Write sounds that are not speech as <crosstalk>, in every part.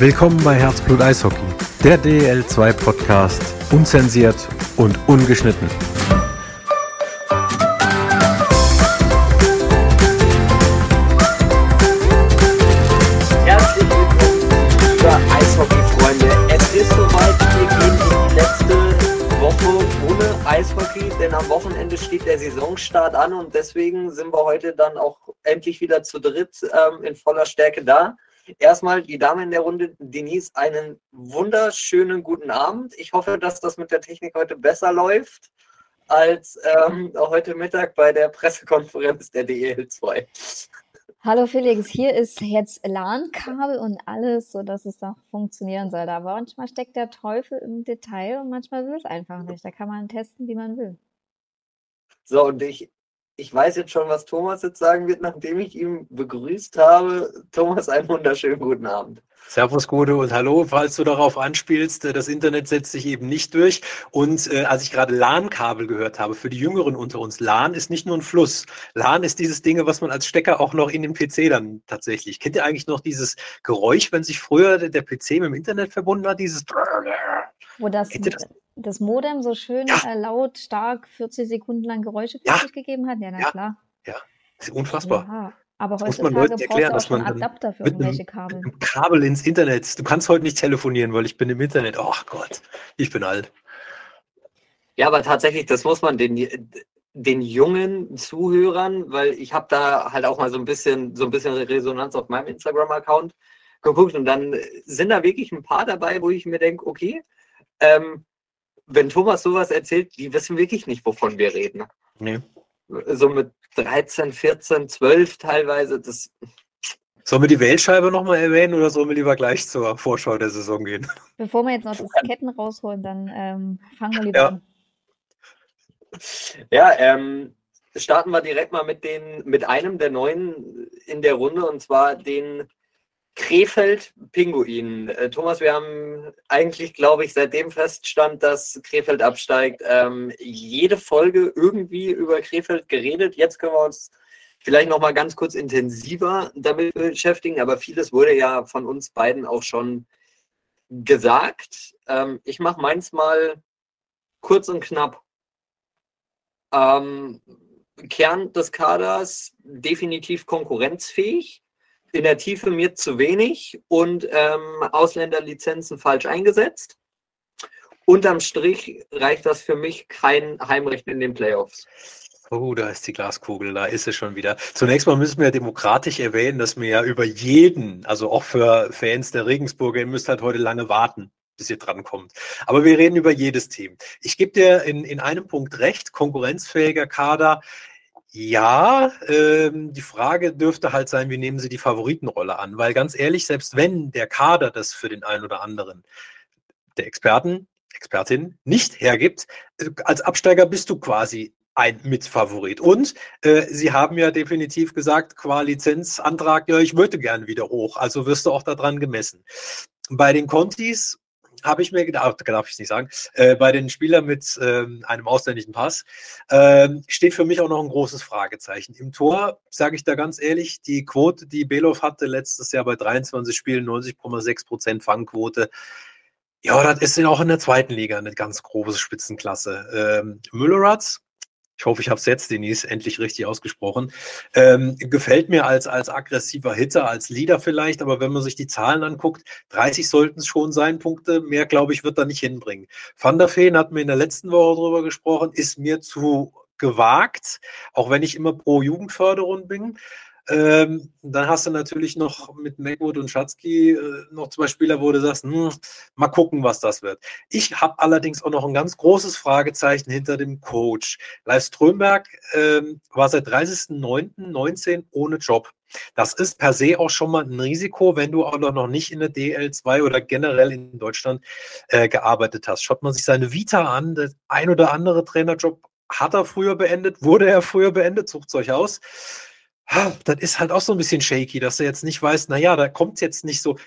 Willkommen bei Herzblut Eishockey, der DL2 Podcast, unzensiert und ungeschnitten. Herzlich willkommen, liebe Eishockey-Freunde. Es ist soweit, wir gehen in die letzte Woche ohne Eishockey, denn am Wochenende steht der Saisonstart an und deswegen sind wir heute dann auch endlich wieder zu dritt ähm, in voller Stärke da. Erstmal die Dame in der Runde, Denise, einen wunderschönen guten Abend. Ich hoffe, dass das mit der Technik heute besser läuft als ähm, heute Mittag bei der Pressekonferenz der DEL2. Hallo Felix, hier ist jetzt LAN-Kabel und alles, sodass es auch funktionieren soll. Aber manchmal steckt der Teufel im Detail und manchmal will es einfach nicht. Da kann man testen, wie man will. So, und ich ich weiß jetzt schon, was Thomas jetzt sagen wird, nachdem ich ihn begrüßt habe. Thomas, einen wunderschönen guten Abend. Servus, Gute und Hallo. Falls du darauf anspielst, äh, das Internet setzt sich eben nicht durch. Und äh, als ich gerade LAN-Kabel gehört habe, für die Jüngeren unter uns, LAN ist nicht nur ein Fluss. LAN ist dieses Ding, was man als Stecker auch noch in den PC dann tatsächlich. Kennt ihr eigentlich noch dieses Geräusch, wenn sich früher der PC mit dem Internet verbunden hat? Dieses. Wo das, das? Das Modem so schön ja. äh, laut, stark 40 Sekunden lang Geräusche ja. gegeben hat? Ja, na ja. klar. Ja, das ist unfassbar. Ja. Aber das muss man Leuten erklären, dass man Adapter für irgendwelche Kabel. Mit einem Kabel ins Internet. Du kannst heute nicht telefonieren, weil ich bin im Internet. Ach Gott, ich bin alt. Ja, aber tatsächlich, das muss man den, den jungen Zuhörern, weil ich habe da halt auch mal so ein bisschen so ein bisschen Resonanz auf meinem Instagram-Account geguckt und dann sind da wirklich ein paar dabei, wo ich mir denke, okay, ähm, wenn Thomas sowas erzählt, die wissen wirklich nicht, wovon wir reden. Nee. So mit 13, 14, 12 teilweise, das. Sollen wir die Weltscheibe nochmal erwähnen oder sollen wir lieber gleich zur Vorschau der Saison gehen? Bevor wir jetzt noch das Ketten rausholen, dann ähm, fangen wir lieber ja. an. Ja, ähm, starten wir direkt mal mit, den, mit einem der neuen in der Runde und zwar den Krefeld Pinguin. Äh, Thomas, wir haben eigentlich, glaube ich, seitdem feststand, dass Krefeld absteigt, ähm, jede Folge irgendwie über Krefeld geredet. Jetzt können wir uns vielleicht noch mal ganz kurz intensiver damit beschäftigen, aber vieles wurde ja von uns beiden auch schon gesagt. Ähm, ich mache meins mal kurz und knapp. Ähm, Kern des Kaders definitiv konkurrenzfähig in der Tiefe mir zu wenig und ähm, Ausländerlizenzen falsch eingesetzt. Unterm Strich reicht das für mich kein Heimrecht in den Playoffs. Oh, da ist die Glaskugel, da ist es schon wieder. Zunächst mal müssen wir demokratisch erwähnen, dass wir ja über jeden, also auch für Fans der Regensburger, ihr müsst halt heute lange warten, bis ihr drankommt. Aber wir reden über jedes Team. Ich gebe dir in, in einem Punkt recht, konkurrenzfähiger Kader. Ja, ähm, die Frage dürfte halt sein, wie nehmen Sie die Favoritenrolle an? Weil ganz ehrlich, selbst wenn der Kader das für den einen oder anderen der Experten, Expertin nicht hergibt, äh, als Absteiger bist du quasi ein Mitfavorit. Und äh, Sie haben ja definitiv gesagt, qua Lizenzantrag, ja, ich möchte gerne wieder hoch. Also wirst du auch daran gemessen. Bei den Contis habe ich mir gedacht, darf ich nicht sagen, äh, bei den Spielern mit ähm, einem ausländischen Pass äh, steht für mich auch noch ein großes Fragezeichen. Im Tor, sage ich da ganz ehrlich, die Quote, die Belov hatte letztes Jahr bei 23 Spielen, 90,6 Prozent Fangquote. Ja, das ist ja auch in der zweiten Liga eine ganz große Spitzenklasse. Ähm, Mülleratz ich hoffe, ich habe es jetzt, Denise, endlich richtig ausgesprochen. Ähm, gefällt mir als, als aggressiver Hitter, als Leader vielleicht, aber wenn man sich die Zahlen anguckt, 30 sollten es schon sein, Punkte. Mehr, glaube ich, wird er nicht hinbringen. Van der Feen hat mir in der letzten Woche darüber gesprochen, ist mir zu gewagt, auch wenn ich immer pro Jugendförderung bin. Ähm, dann hast du natürlich noch mit Megwood und Schatzky äh, noch zwei Spieler, wo du sagst, hm, mal gucken, was das wird. Ich habe allerdings auch noch ein ganz großes Fragezeichen hinter dem Coach. Leif Strömberg ähm, war seit 30.09.19 ohne Job. Das ist per se auch schon mal ein Risiko, wenn du auch noch nicht in der DL2 oder generell in Deutschland äh, gearbeitet hast. Schaut man sich seine Vita an, der ein oder andere Trainerjob hat er früher beendet, wurde er früher beendet, sucht es euch aus das ist halt auch so ein bisschen shaky, dass er jetzt nicht weiß, naja, da kommt jetzt nicht so,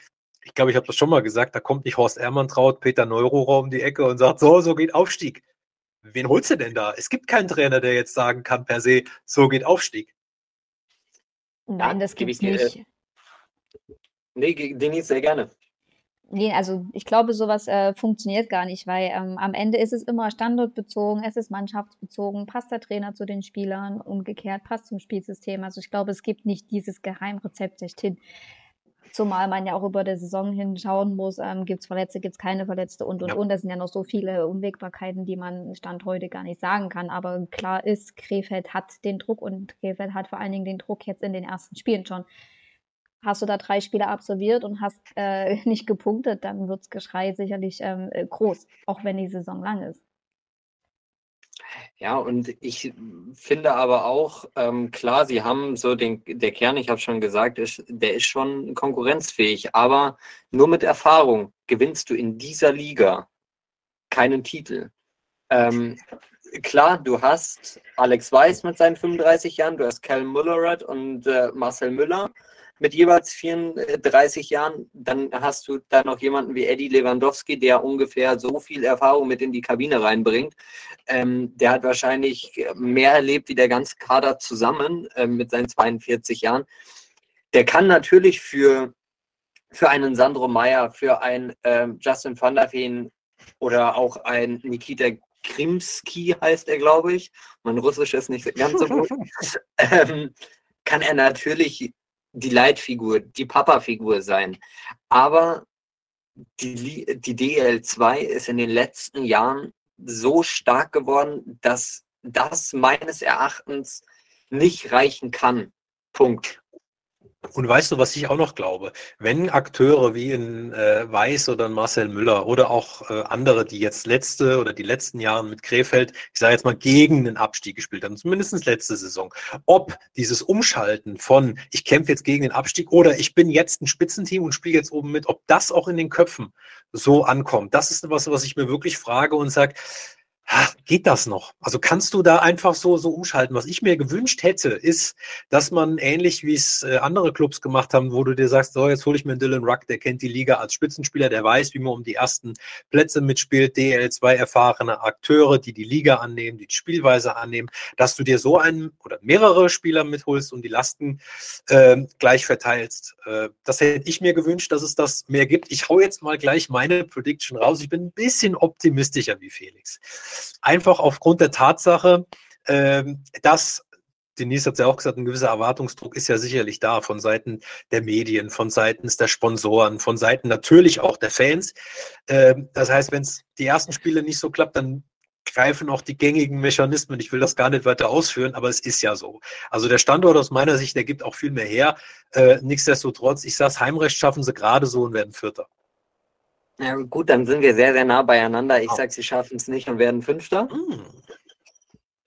ich glaube, ich habe das schon mal gesagt, da kommt nicht Horst Ermantraut, Peter Neururer um die Ecke und sagt, so, so geht Aufstieg. Wen holst du denn da? Es gibt keinen Trainer, der jetzt sagen kann per se, so geht Aufstieg. Nein, das gibt es nicht. Äh, nee, Denise, sehr gerne. Nee, also ich glaube, sowas äh, funktioniert gar nicht, weil ähm, am Ende ist es immer standortbezogen, es ist mannschaftsbezogen, passt der Trainer zu den Spielern, umgekehrt passt zum Spielsystem. Also ich glaube, es gibt nicht dieses Geheimrezept schlechthin. Zumal man ja auch über die Saison hinschauen muss, ähm, gibt es Verletzte, gibt es keine Verletzte und und ja. und. Das sind ja noch so viele Unwägbarkeiten, die man Stand heute gar nicht sagen kann. Aber klar ist, Krefeld hat den Druck und Krefeld hat vor allen Dingen den Druck jetzt in den ersten Spielen schon hast du da drei Spiele absolviert und hast äh, <laughs> nicht gepunktet, dann wird das Geschrei sicherlich ähm, äh, groß, auch wenn die Saison lang ist. Ja, und ich finde aber auch, ähm, klar, sie haben so den, der Kern, ich habe schon gesagt, ist, der ist schon konkurrenzfähig, aber nur mit Erfahrung gewinnst du in dieser Liga keinen Titel. Ähm, klar, du hast Alex Weiß mit seinen 35 Jahren, du hast Cal Mullerath und äh, Marcel Müller mit jeweils 34 Jahren, dann hast du da noch jemanden wie Eddie Lewandowski, der ungefähr so viel Erfahrung mit in die Kabine reinbringt. Ähm, der hat wahrscheinlich mehr erlebt wie der ganze Kader zusammen äh, mit seinen 42 Jahren. Der kann natürlich für, für einen Sandro Meyer, für einen äh, Justin van der Veen oder auch ein Nikita Krimski heißt er, glaube ich. Mein Russisch ist nicht ganz so gut. <laughs> ähm, kann er natürlich die Leitfigur, die Papa-Figur sein. Aber die, die DL2 ist in den letzten Jahren so stark geworden, dass das meines Erachtens nicht reichen kann. Punkt. Und weißt du, was ich auch noch glaube? Wenn Akteure wie in äh, Weiß oder in Marcel Müller oder auch äh, andere, die jetzt letzte oder die letzten Jahre mit Krefeld, ich sage jetzt mal, gegen den Abstieg gespielt haben, zumindest letzte Saison, ob dieses Umschalten von ich kämpfe jetzt gegen den Abstieg oder ich bin jetzt ein Spitzenteam und spiele jetzt oben mit, ob das auch in den Köpfen so ankommt, das ist was, was ich mir wirklich frage und sage, Geht das noch? Also kannst du da einfach so, so umschalten? Was ich mir gewünscht hätte, ist, dass man ähnlich wie es äh, andere Clubs gemacht haben, wo du dir sagst, so, jetzt hole ich mir einen Dylan Ruck, der kennt die Liga als Spitzenspieler, der weiß, wie man um die ersten Plätze mitspielt, DL2 erfahrene Akteure, die die Liga annehmen, die die Spielweise annehmen, dass du dir so einen oder mehrere Spieler mitholst und die Lasten äh, gleich verteilst. Äh, das hätte ich mir gewünscht, dass es das mehr gibt. Ich hau jetzt mal gleich meine Prediction raus. Ich bin ein bisschen optimistischer wie Felix. Einfach aufgrund der Tatsache, ähm, dass Denise hat es ja auch gesagt, ein gewisser Erwartungsdruck ist ja sicherlich da von Seiten der Medien, von Seiten der Sponsoren, von Seiten natürlich auch der Fans. Ähm, das heißt, wenn es die ersten Spiele nicht so klappt, dann greifen auch die gängigen Mechanismen. Ich will das gar nicht weiter ausführen, aber es ist ja so. Also der Standort aus meiner Sicht, der gibt auch viel mehr her. Äh, nichtsdestotrotz, ich sage, Heimrecht schaffen sie gerade so und werden Vierter. Ja, gut, dann sind wir sehr, sehr nah beieinander. Ich oh. sage, sie schaffen es nicht und werden Fünfter. Mm.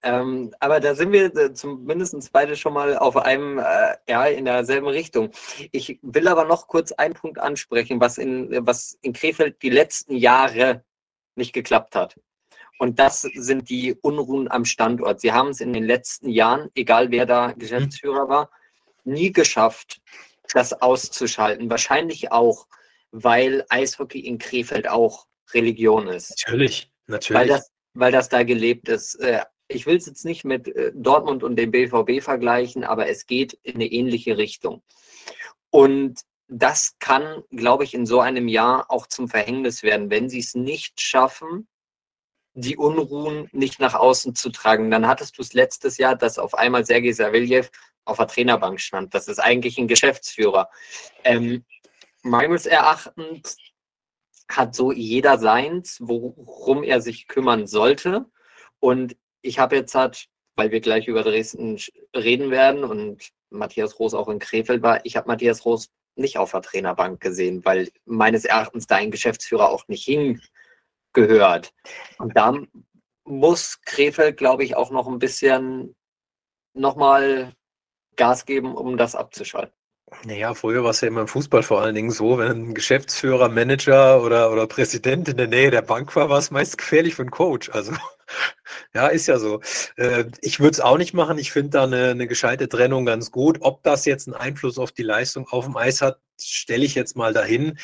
Ähm, aber da sind wir äh, zumindest beide schon mal auf einem, äh, ja, in derselben Richtung. Ich will aber noch kurz einen Punkt ansprechen, was in, was in Krefeld die letzten Jahre nicht geklappt hat. Und das sind die Unruhen am Standort. Sie haben es in den letzten Jahren, egal wer da Geschäftsführer war, nie geschafft, das auszuschalten. Wahrscheinlich auch, weil Eishockey in Krefeld auch Religion ist. Natürlich, natürlich. Weil das, weil das da gelebt ist. Äh, ich will es jetzt nicht mit äh, Dortmund und dem BVB vergleichen, aber es geht in eine ähnliche Richtung. Und das kann, glaube ich, in so einem Jahr auch zum Verhängnis werden, wenn sie es nicht schaffen, die Unruhen nicht nach außen zu tragen. Dann hattest du es letztes Jahr, dass auf einmal Sergei Saveljev auf der Trainerbank stand. Das ist eigentlich ein Geschäftsführer. Ähm, meines Erachtens hat so jeder seins, worum er sich kümmern sollte. Und ich habe jetzt halt, weil wir gleich über Dresden reden werden und Matthias Roos auch in Krefeld war, ich habe Matthias Roos nicht auf der Trainerbank gesehen, weil meines Erachtens da ein Geschäftsführer auch nicht hingehört. Und da muss Krefeld, glaube ich, auch noch ein bisschen nochmal Gas geben, um das abzuschalten. Naja, früher war es ja immer im Fußball vor allen Dingen so, wenn ein Geschäftsführer, Manager oder, oder Präsident in der Nähe der Bank war, war es meist gefährlich für einen Coach. Also <laughs> ja, ist ja so. Äh, ich würde es auch nicht machen. Ich finde da eine, eine gescheite Trennung ganz gut. Ob das jetzt einen Einfluss auf die Leistung auf dem Eis hat, stelle ich jetzt mal dahin.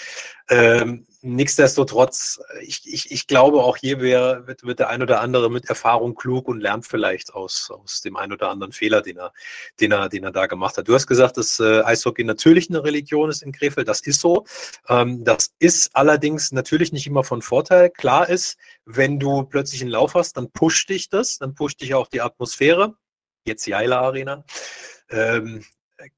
Ähm, nichtsdestotrotz, ich, ich, ich glaube, auch hier wäre, wird, wird der ein oder andere mit Erfahrung klug und lernt vielleicht aus, aus dem ein oder anderen Fehler, den er, den er, den er da gemacht hat. Du hast gesagt, dass äh, Eishockey natürlich eine Religion ist in Krefeld. Das ist so. Ähm, das ist allerdings natürlich nicht immer von Vorteil. Klar ist, wenn du plötzlich einen Lauf hast, dann pusht dich das, dann pusht dich auch die Atmosphäre. Jetzt Jaila Arena. Ähm,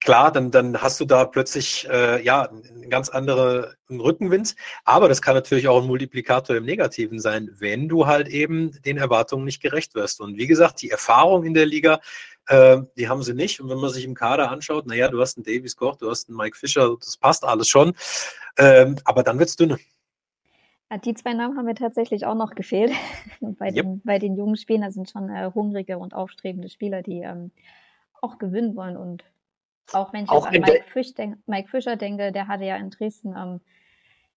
klar, dann, dann hast du da plötzlich äh, ja einen ganz anderen Rückenwind. Aber das kann natürlich auch ein Multiplikator im Negativen sein, wenn du halt eben den Erwartungen nicht gerecht wirst. Und wie gesagt, die Erfahrung in der Liga, äh, die haben sie nicht. Und wenn man sich im Kader anschaut, naja, du hast einen Davis Koch, du hast einen Mike Fischer, das passt alles schon. Ähm, aber dann wird es dünne. Die zwei Namen haben mir tatsächlich auch noch gefehlt. <laughs> bei, yep. den, bei den jungen Spielern sind schon äh, hungrige und aufstrebende Spieler, die ähm, auch gewinnen wollen und auch wenn ich auch an Mike, Fisch denk, Mike, Fischer denke, der hatte ja in Dresden ähm,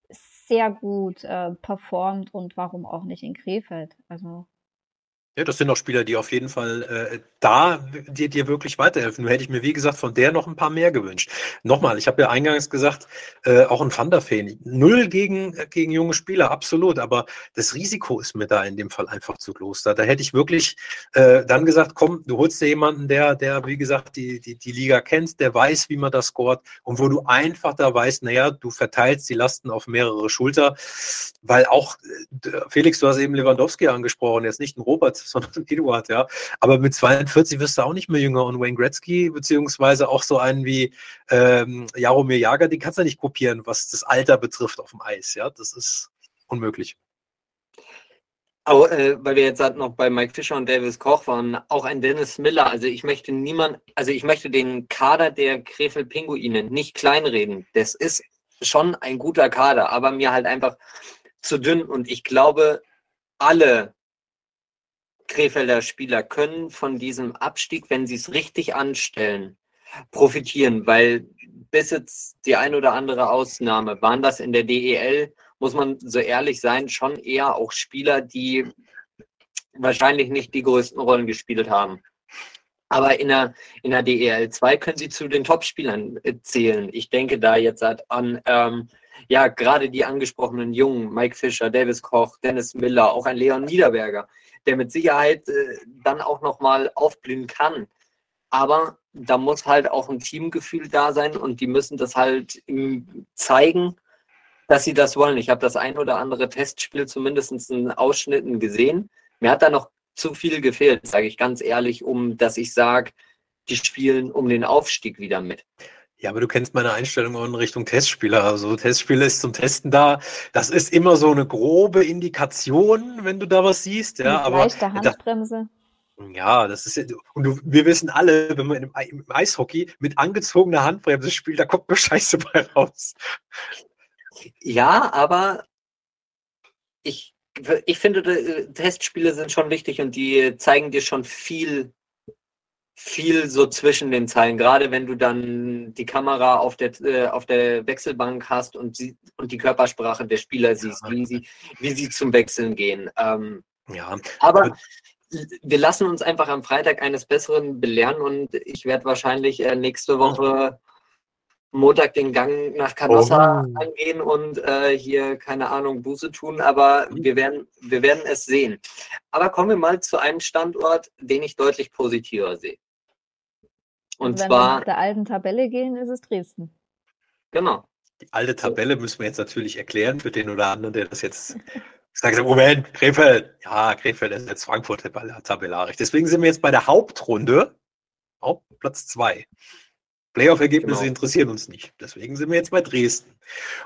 sehr gut äh, performt und warum auch nicht in Krefeld. Also ja, das sind auch Spieler, die auf jeden Fall äh, da dir, dir wirklich weiterhelfen. Nur hätte ich mir, wie gesagt, von der noch ein paar mehr gewünscht. Nochmal, ich habe ja eingangs gesagt, äh, auch ein Thunderfan. Null gegen, äh, gegen junge Spieler, absolut. Aber das Risiko ist mir da in dem Fall einfach zu groß. Da, da hätte ich wirklich äh, dann gesagt, komm, du holst dir jemanden, der, der, wie gesagt, die, die, die Liga kennt, der weiß, wie man das scoret und wo du einfach da weißt, naja, du verteilst die Lasten auf mehrere Schulter. Weil auch, äh, Felix, du hast eben Lewandowski angesprochen, jetzt nicht ein Robert, <laughs> sondern Eduard, ja. Aber mit 42 wirst du auch nicht mehr jünger und Wayne Gretzky, beziehungsweise auch so einen wie ähm, Jaromir Jager, den kannst du nicht kopieren, was das Alter betrifft auf dem Eis, ja. Das ist unmöglich. Aber äh, weil wir jetzt halt noch bei Mike Fischer und Davis Koch waren, auch ein Dennis Miller. Also ich möchte niemand, also ich möchte den Kader der Krefeld Pinguine nicht kleinreden. Das ist schon ein guter Kader, aber mir halt einfach zu dünn. Und ich glaube, alle Krefelder Spieler können von diesem Abstieg, wenn sie es richtig anstellen, profitieren, weil bis jetzt die ein oder andere Ausnahme waren das in der DEL, muss man so ehrlich sein, schon eher auch Spieler, die wahrscheinlich nicht die größten Rollen gespielt haben. Aber in der, in der DEL 2 können sie zu den Top-Spielern zählen. Ich denke da jetzt an ähm, ja, gerade die angesprochenen Jungen, Mike Fischer, Davis Koch, Dennis Miller, auch ein Leon Niederberger, der mit Sicherheit äh, dann auch nochmal aufblühen kann. Aber da muss halt auch ein Teamgefühl da sein und die müssen das halt zeigen, dass sie das wollen. Ich habe das ein oder andere Testspiel zumindest in Ausschnitten gesehen. Mir hat da noch zu viel gefehlt, sage ich ganz ehrlich, um dass ich sage, die spielen um den Aufstieg wieder mit. Ja, aber du kennst meine Einstellung in Richtung Testspieler. Also Testspieler ist zum Testen da. Das ist immer so eine grobe Indikation, wenn du da was siehst. Ja, aber leichte Handbremse. Ja, das ist und du, wir wissen alle, wenn man im, im, Eishockey mit angezogener Handbremse spielt, da kommt nur Scheiße bei raus. Ja, aber ich, ich finde, äh, Testspiele sind schon wichtig und die zeigen dir schon viel viel so zwischen den Zeilen, gerade wenn du dann die Kamera auf der, äh, auf der Wechselbank hast und, sie, und die Körpersprache der Spieler siehst, wie sie, wie sie zum Wechseln gehen. Ähm, ja. Aber wir lassen uns einfach am Freitag eines Besseren belehren und ich werde wahrscheinlich äh, nächste Woche Montag den Gang nach Canossa oh. angehen und äh, hier, keine Ahnung, Buße tun, aber wir werden, wir werden es sehen. Aber kommen wir mal zu einem Standort, den ich deutlich positiver sehe. Und wenn zwar. Wenn wir nach der alten Tabelle gehen, ist es Dresden. Genau. Die alte Tabelle müssen wir jetzt natürlich erklären für den oder anderen, der das jetzt <laughs> sagt, Moment, Krefeld. Ja, Krefeld ist jetzt Frankfurt tabellarisch. Deswegen sind wir jetzt bei der Hauptrunde, Hauptplatz 2. Playoff-Ergebnisse genau. interessieren uns nicht. Deswegen sind wir jetzt bei Dresden.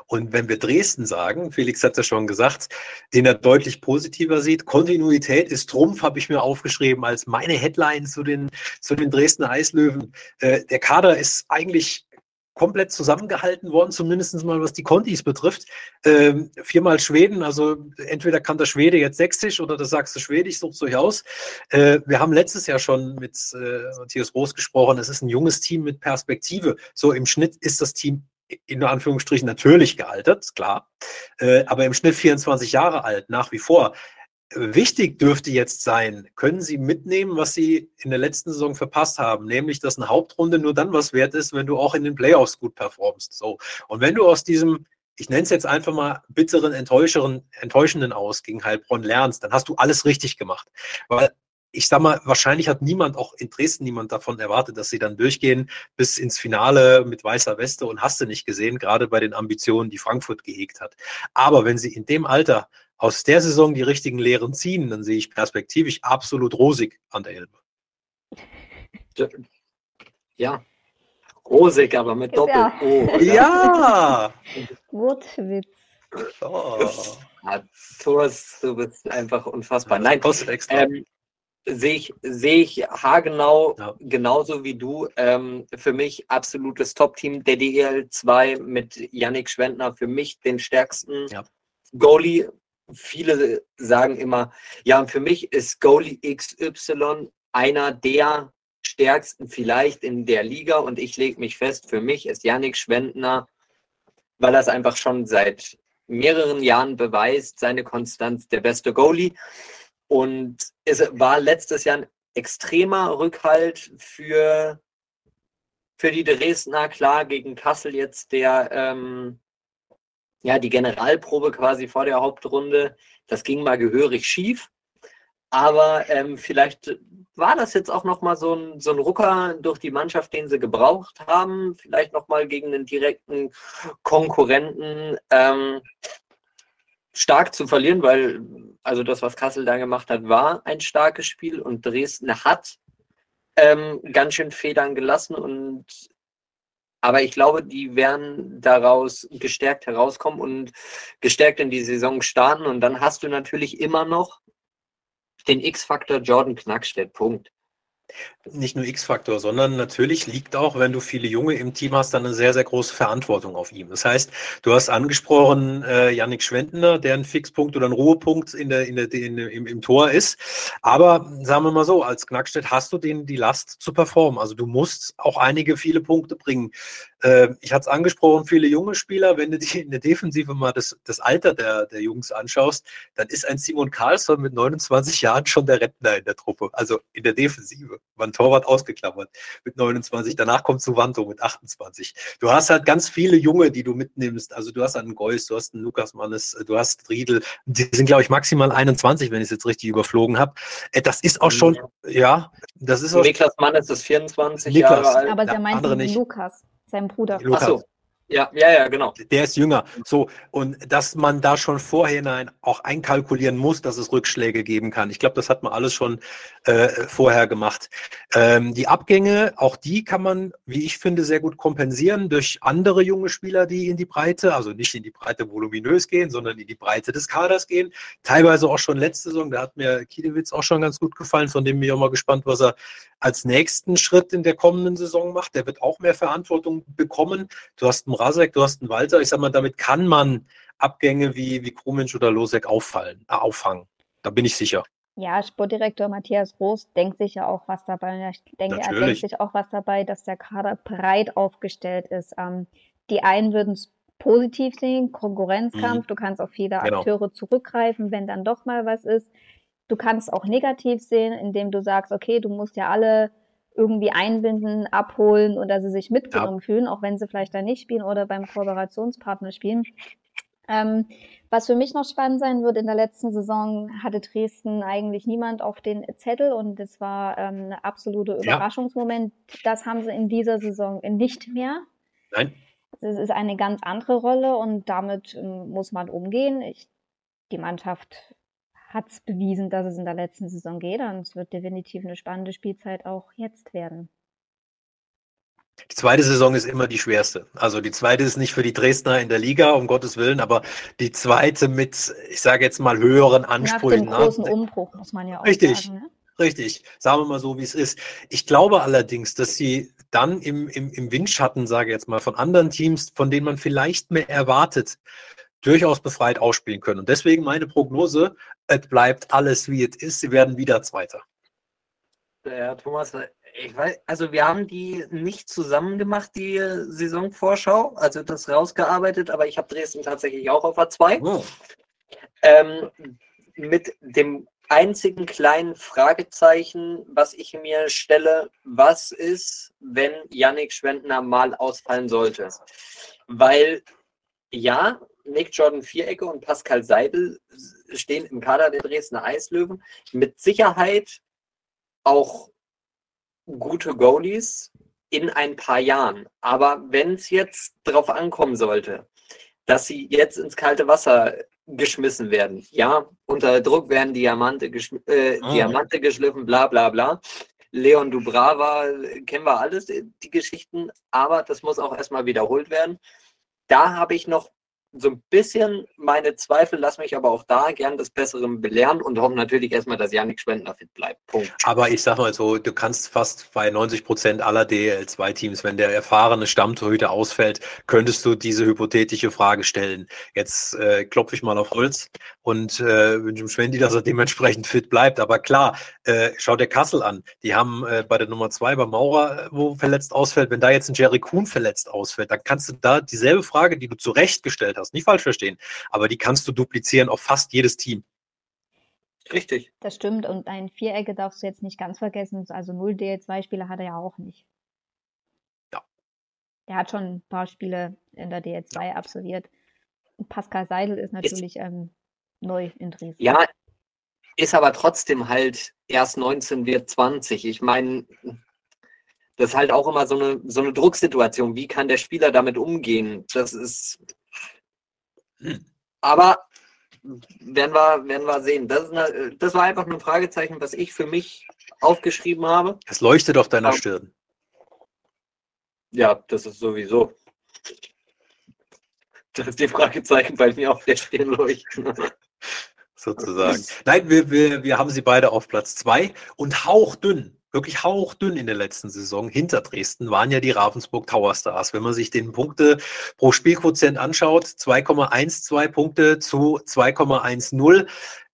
Und wenn wir Dresden sagen, Felix hat es ja schon gesagt, den er deutlich positiver sieht, Kontinuität ist Trumpf, habe ich mir aufgeschrieben als meine Headline zu den, zu den Dresdner Eislöwen. Äh, der Kader ist eigentlich komplett zusammengehalten worden, zumindest mal was die Contis betrifft. Ähm, viermal Schweden, also entweder kann der Schwede jetzt Sächsisch oder das sagst du Schwedisch, sucht euch aus. Äh, wir haben letztes Jahr schon mit äh, Matthias Roos gesprochen, es ist ein junges Team mit Perspektive. So im Schnitt ist das Team in Anführungsstrichen natürlich gealtert, klar, äh, aber im Schnitt 24 Jahre alt, nach wie vor. Wichtig dürfte jetzt sein, können Sie mitnehmen, was Sie in der letzten Saison verpasst haben, nämlich dass eine Hauptrunde nur dann was wert ist, wenn du auch in den Playoffs gut performst. So. Und wenn du aus diesem, ich nenne es jetzt einfach mal bitteren, enttäuschenden aus gegen Heilbronn lernst, dann hast du alles richtig gemacht. Weil ich sag mal, wahrscheinlich hat niemand, auch in Dresden niemand davon erwartet, dass sie dann durchgehen bis ins Finale mit weißer Weste und hast du nicht gesehen, gerade bei den Ambitionen, die Frankfurt gehegt hat. Aber wenn sie in dem Alter aus der Saison die richtigen Lehren ziehen, dann sehe ich perspektivisch absolut rosig an der Elbe. Ja, rosig, aber mit Doppel-O. <laughs> Ja. ja. Wortwitz. Oh. Ja, Thomas, du bist einfach unfassbar. Nein, ähm, sehe ich, sehe ich haargenau ja. genauso wie du. Ähm, für mich absolutes Top-Team der DEL 2 mit Yannick Schwendner. Für mich den stärksten ja. Goalie viele sagen immer, ja, für mich ist Goalie XY einer der stärksten vielleicht in der Liga und ich lege mich fest, für mich ist Yannick Schwendner, weil er es einfach schon seit mehreren Jahren beweist, seine Konstanz der beste Goalie. Und es war letztes Jahr ein extremer Rückhalt für, für die Dresdner, klar, gegen Kassel jetzt der ähm, ja, die Generalprobe quasi vor der Hauptrunde, das ging mal gehörig schief. Aber ähm, vielleicht war das jetzt auch nochmal so ein, so ein Rucker durch die Mannschaft, den sie gebraucht haben. Vielleicht nochmal gegen einen direkten Konkurrenten ähm, stark zu verlieren, weil also das, was Kassel da gemacht hat, war ein starkes Spiel und Dresden hat ähm, ganz schön Federn gelassen und aber ich glaube, die werden daraus gestärkt herauskommen und gestärkt in die Saison starten. Und dann hast du natürlich immer noch den X-Faktor Jordan Knackstedt. Punkt nicht nur X-Faktor, sondern natürlich liegt auch, wenn du viele Junge im Team hast, dann eine sehr, sehr große Verantwortung auf ihm. Das heißt, du hast angesprochen, äh, Yannick Schwendner, der ein Fixpunkt oder ein Ruhepunkt in der, in der, in, im, im Tor ist. Aber sagen wir mal so, als Knackstedt hast du den die Last zu performen. Also du musst auch einige viele Punkte bringen. Äh, ich hatte es angesprochen, viele junge Spieler, wenn du dir in der Defensive mal das, das Alter der, der Jungs anschaust, dann ist ein Simon Karlsson mit 29 Jahren schon der Rentner in der Truppe, also in der Defensive. Man Torwart ausgeklammert mit 29. Danach kommt Suvanto mit 28. Du hast halt ganz viele Junge, die du mitnimmst. Also du hast einen Geus, du hast einen Lukas Mannes, du hast Riedel. Die sind, glaube ich, maximal 21, wenn ich es jetzt richtig überflogen habe. Äh, das ist auch schon, ja, das ist auch. Niklas Mannes ist 24 Niklas, Jahre alt. Aber der meint Lukas, sein Bruder. Lukas. So. Ja, ja, ja, genau. Der ist jünger. So, und dass man da schon vorhinein auch einkalkulieren muss, dass es Rückschläge geben kann. Ich glaube, das hat man alles schon äh, vorher gemacht. Ähm, die Abgänge, auch die kann man, wie ich finde, sehr gut kompensieren durch andere junge Spieler, die in die Breite, also nicht in die Breite voluminös gehen, sondern in die Breite des Kaders gehen. Teilweise auch schon letzte Saison, da hat mir Kiedewitz auch schon ganz gut gefallen, von dem bin ich auch mal gespannt, was er als nächsten Schritt in der kommenden Saison macht. Der wird auch mehr Verantwortung bekommen. Du hast einen Rasek, du hast einen Walter. Ich sag mal, damit kann man Abgänge wie, wie Krumensch oder Losek auffallen, äh, auffangen. Da bin ich sicher. Ja, Sportdirektor Matthias Groß denkt sich ja auch was dabei. Ich denke, Natürlich. er denkt sich auch was dabei, dass der Kader breit aufgestellt ist. Ähm, die einen würden es positiv sehen, Konkurrenzkampf. Mhm. Du kannst auf viele genau. Akteure zurückgreifen, wenn dann doch mal was ist. Du kannst auch negativ sehen, indem du sagst, okay, du musst ja alle irgendwie einbinden, abholen und dass sie sich mitgenommen ja. fühlen, auch wenn sie vielleicht da nicht spielen oder beim Kooperationspartner spielen. Ähm, was für mich noch spannend sein wird, in der letzten Saison hatte Dresden eigentlich niemand auf den Zettel und es war ähm, ein absoluter Überraschungsmoment. Ja. Das haben sie in dieser Saison nicht mehr. Nein. Es ist eine ganz andere Rolle und damit ähm, muss man umgehen. Ich, die Mannschaft hat es bewiesen, dass es in der letzten Saison geht. Und es wird definitiv eine spannende Spielzeit auch jetzt werden. Die zweite Saison ist immer die schwerste. Also die zweite ist nicht für die Dresdner in der Liga, um Gottes Willen, aber die zweite mit, ich sage jetzt mal, höheren Ansprüchen. Nach dem großen ne? Umbruch, muss man ja auch Richtig. sagen. Ne? Richtig, sagen wir mal so, wie es ist. Ich glaube allerdings, dass sie dann im, im, im Windschatten, sage ich jetzt mal, von anderen Teams, von denen man vielleicht mehr erwartet, durchaus befreit ausspielen können. Und deswegen meine Prognose, es bleibt alles wie es ist. Sie werden wieder Zweiter. Ja, Thomas, ich weiß, also wir haben die nicht zusammen gemacht, die Saisonvorschau, also das rausgearbeitet, aber ich habe Dresden tatsächlich auch auf A2. Oh. Ähm, mit dem einzigen kleinen Fragezeichen, was ich mir stelle, was ist, wenn Yannick Schwendner mal ausfallen sollte? Weil ja, Nick Jordan Vierecke und Pascal Seidel stehen im Kader der Dresdner Eislöwen. Mit Sicherheit auch gute Goalies in ein paar Jahren. Aber wenn es jetzt darauf ankommen sollte, dass sie jetzt ins kalte Wasser geschmissen werden. Ja, unter Druck werden Diamante, geschm äh, oh. Diamante geschliffen, bla bla bla. Leon Dubrava, kennen wir alles, die Geschichten, aber das muss auch erstmal wiederholt werden. Da habe ich noch so ein bisschen meine Zweifel, lass mich aber auch da gern des Besseren belehren und hoffe natürlich erstmal, dass Janik Spendner fit bleibt. Punkt. Aber ich sag mal so, du kannst fast bei 90 Prozent aller DL2-Teams, wenn der erfahrene Stammtorhüter ausfällt, könntest du diese hypothetische Frage stellen. Jetzt äh, klopfe ich mal auf Holz und äh, wünsche dem Schwendi, dass er dementsprechend fit bleibt. Aber klar, äh, schau dir Kassel an. Die haben äh, bei der Nummer zwei bei Maurer, äh, wo verletzt ausfällt, wenn da jetzt ein Jerry Kuhn verletzt ausfällt, dann kannst du da dieselbe Frage, die du zurechtgestellt hast, nicht falsch verstehen, aber die kannst du duplizieren auf fast jedes Team. Richtig. Das stimmt. Und ein Vierecke darfst du jetzt nicht ganz vergessen. Also null DL2-Spiele hat er ja auch nicht. Ja. Er hat schon ein paar Spiele in der DL2 ja. absolviert. Pascal Seidel ist natürlich ist, ähm, neu in Dresden. Ja, ist aber trotzdem halt erst 19 wird 20. Ich meine, das ist halt auch immer so eine, so eine Drucksituation. Wie kann der Spieler damit umgehen? Das ist aber werden wir, werden wir sehen. Das, eine, das war einfach nur ein Fragezeichen, was ich für mich aufgeschrieben habe. Es leuchtet auf deiner Stirn. Ja, das ist sowieso. Das ist die Fragezeichen bei mir auf der Stirn leuchten. Sozusagen. Nein, wir, wir, wir haben sie beide auf Platz zwei und hauchdünn wirklich hauchdünn in der letzten Saison. Hinter Dresden waren ja die Ravensburg Tower Stars. Wenn man sich den Punkte pro Spielquotient anschaut, 2,12 Punkte zu 2,10.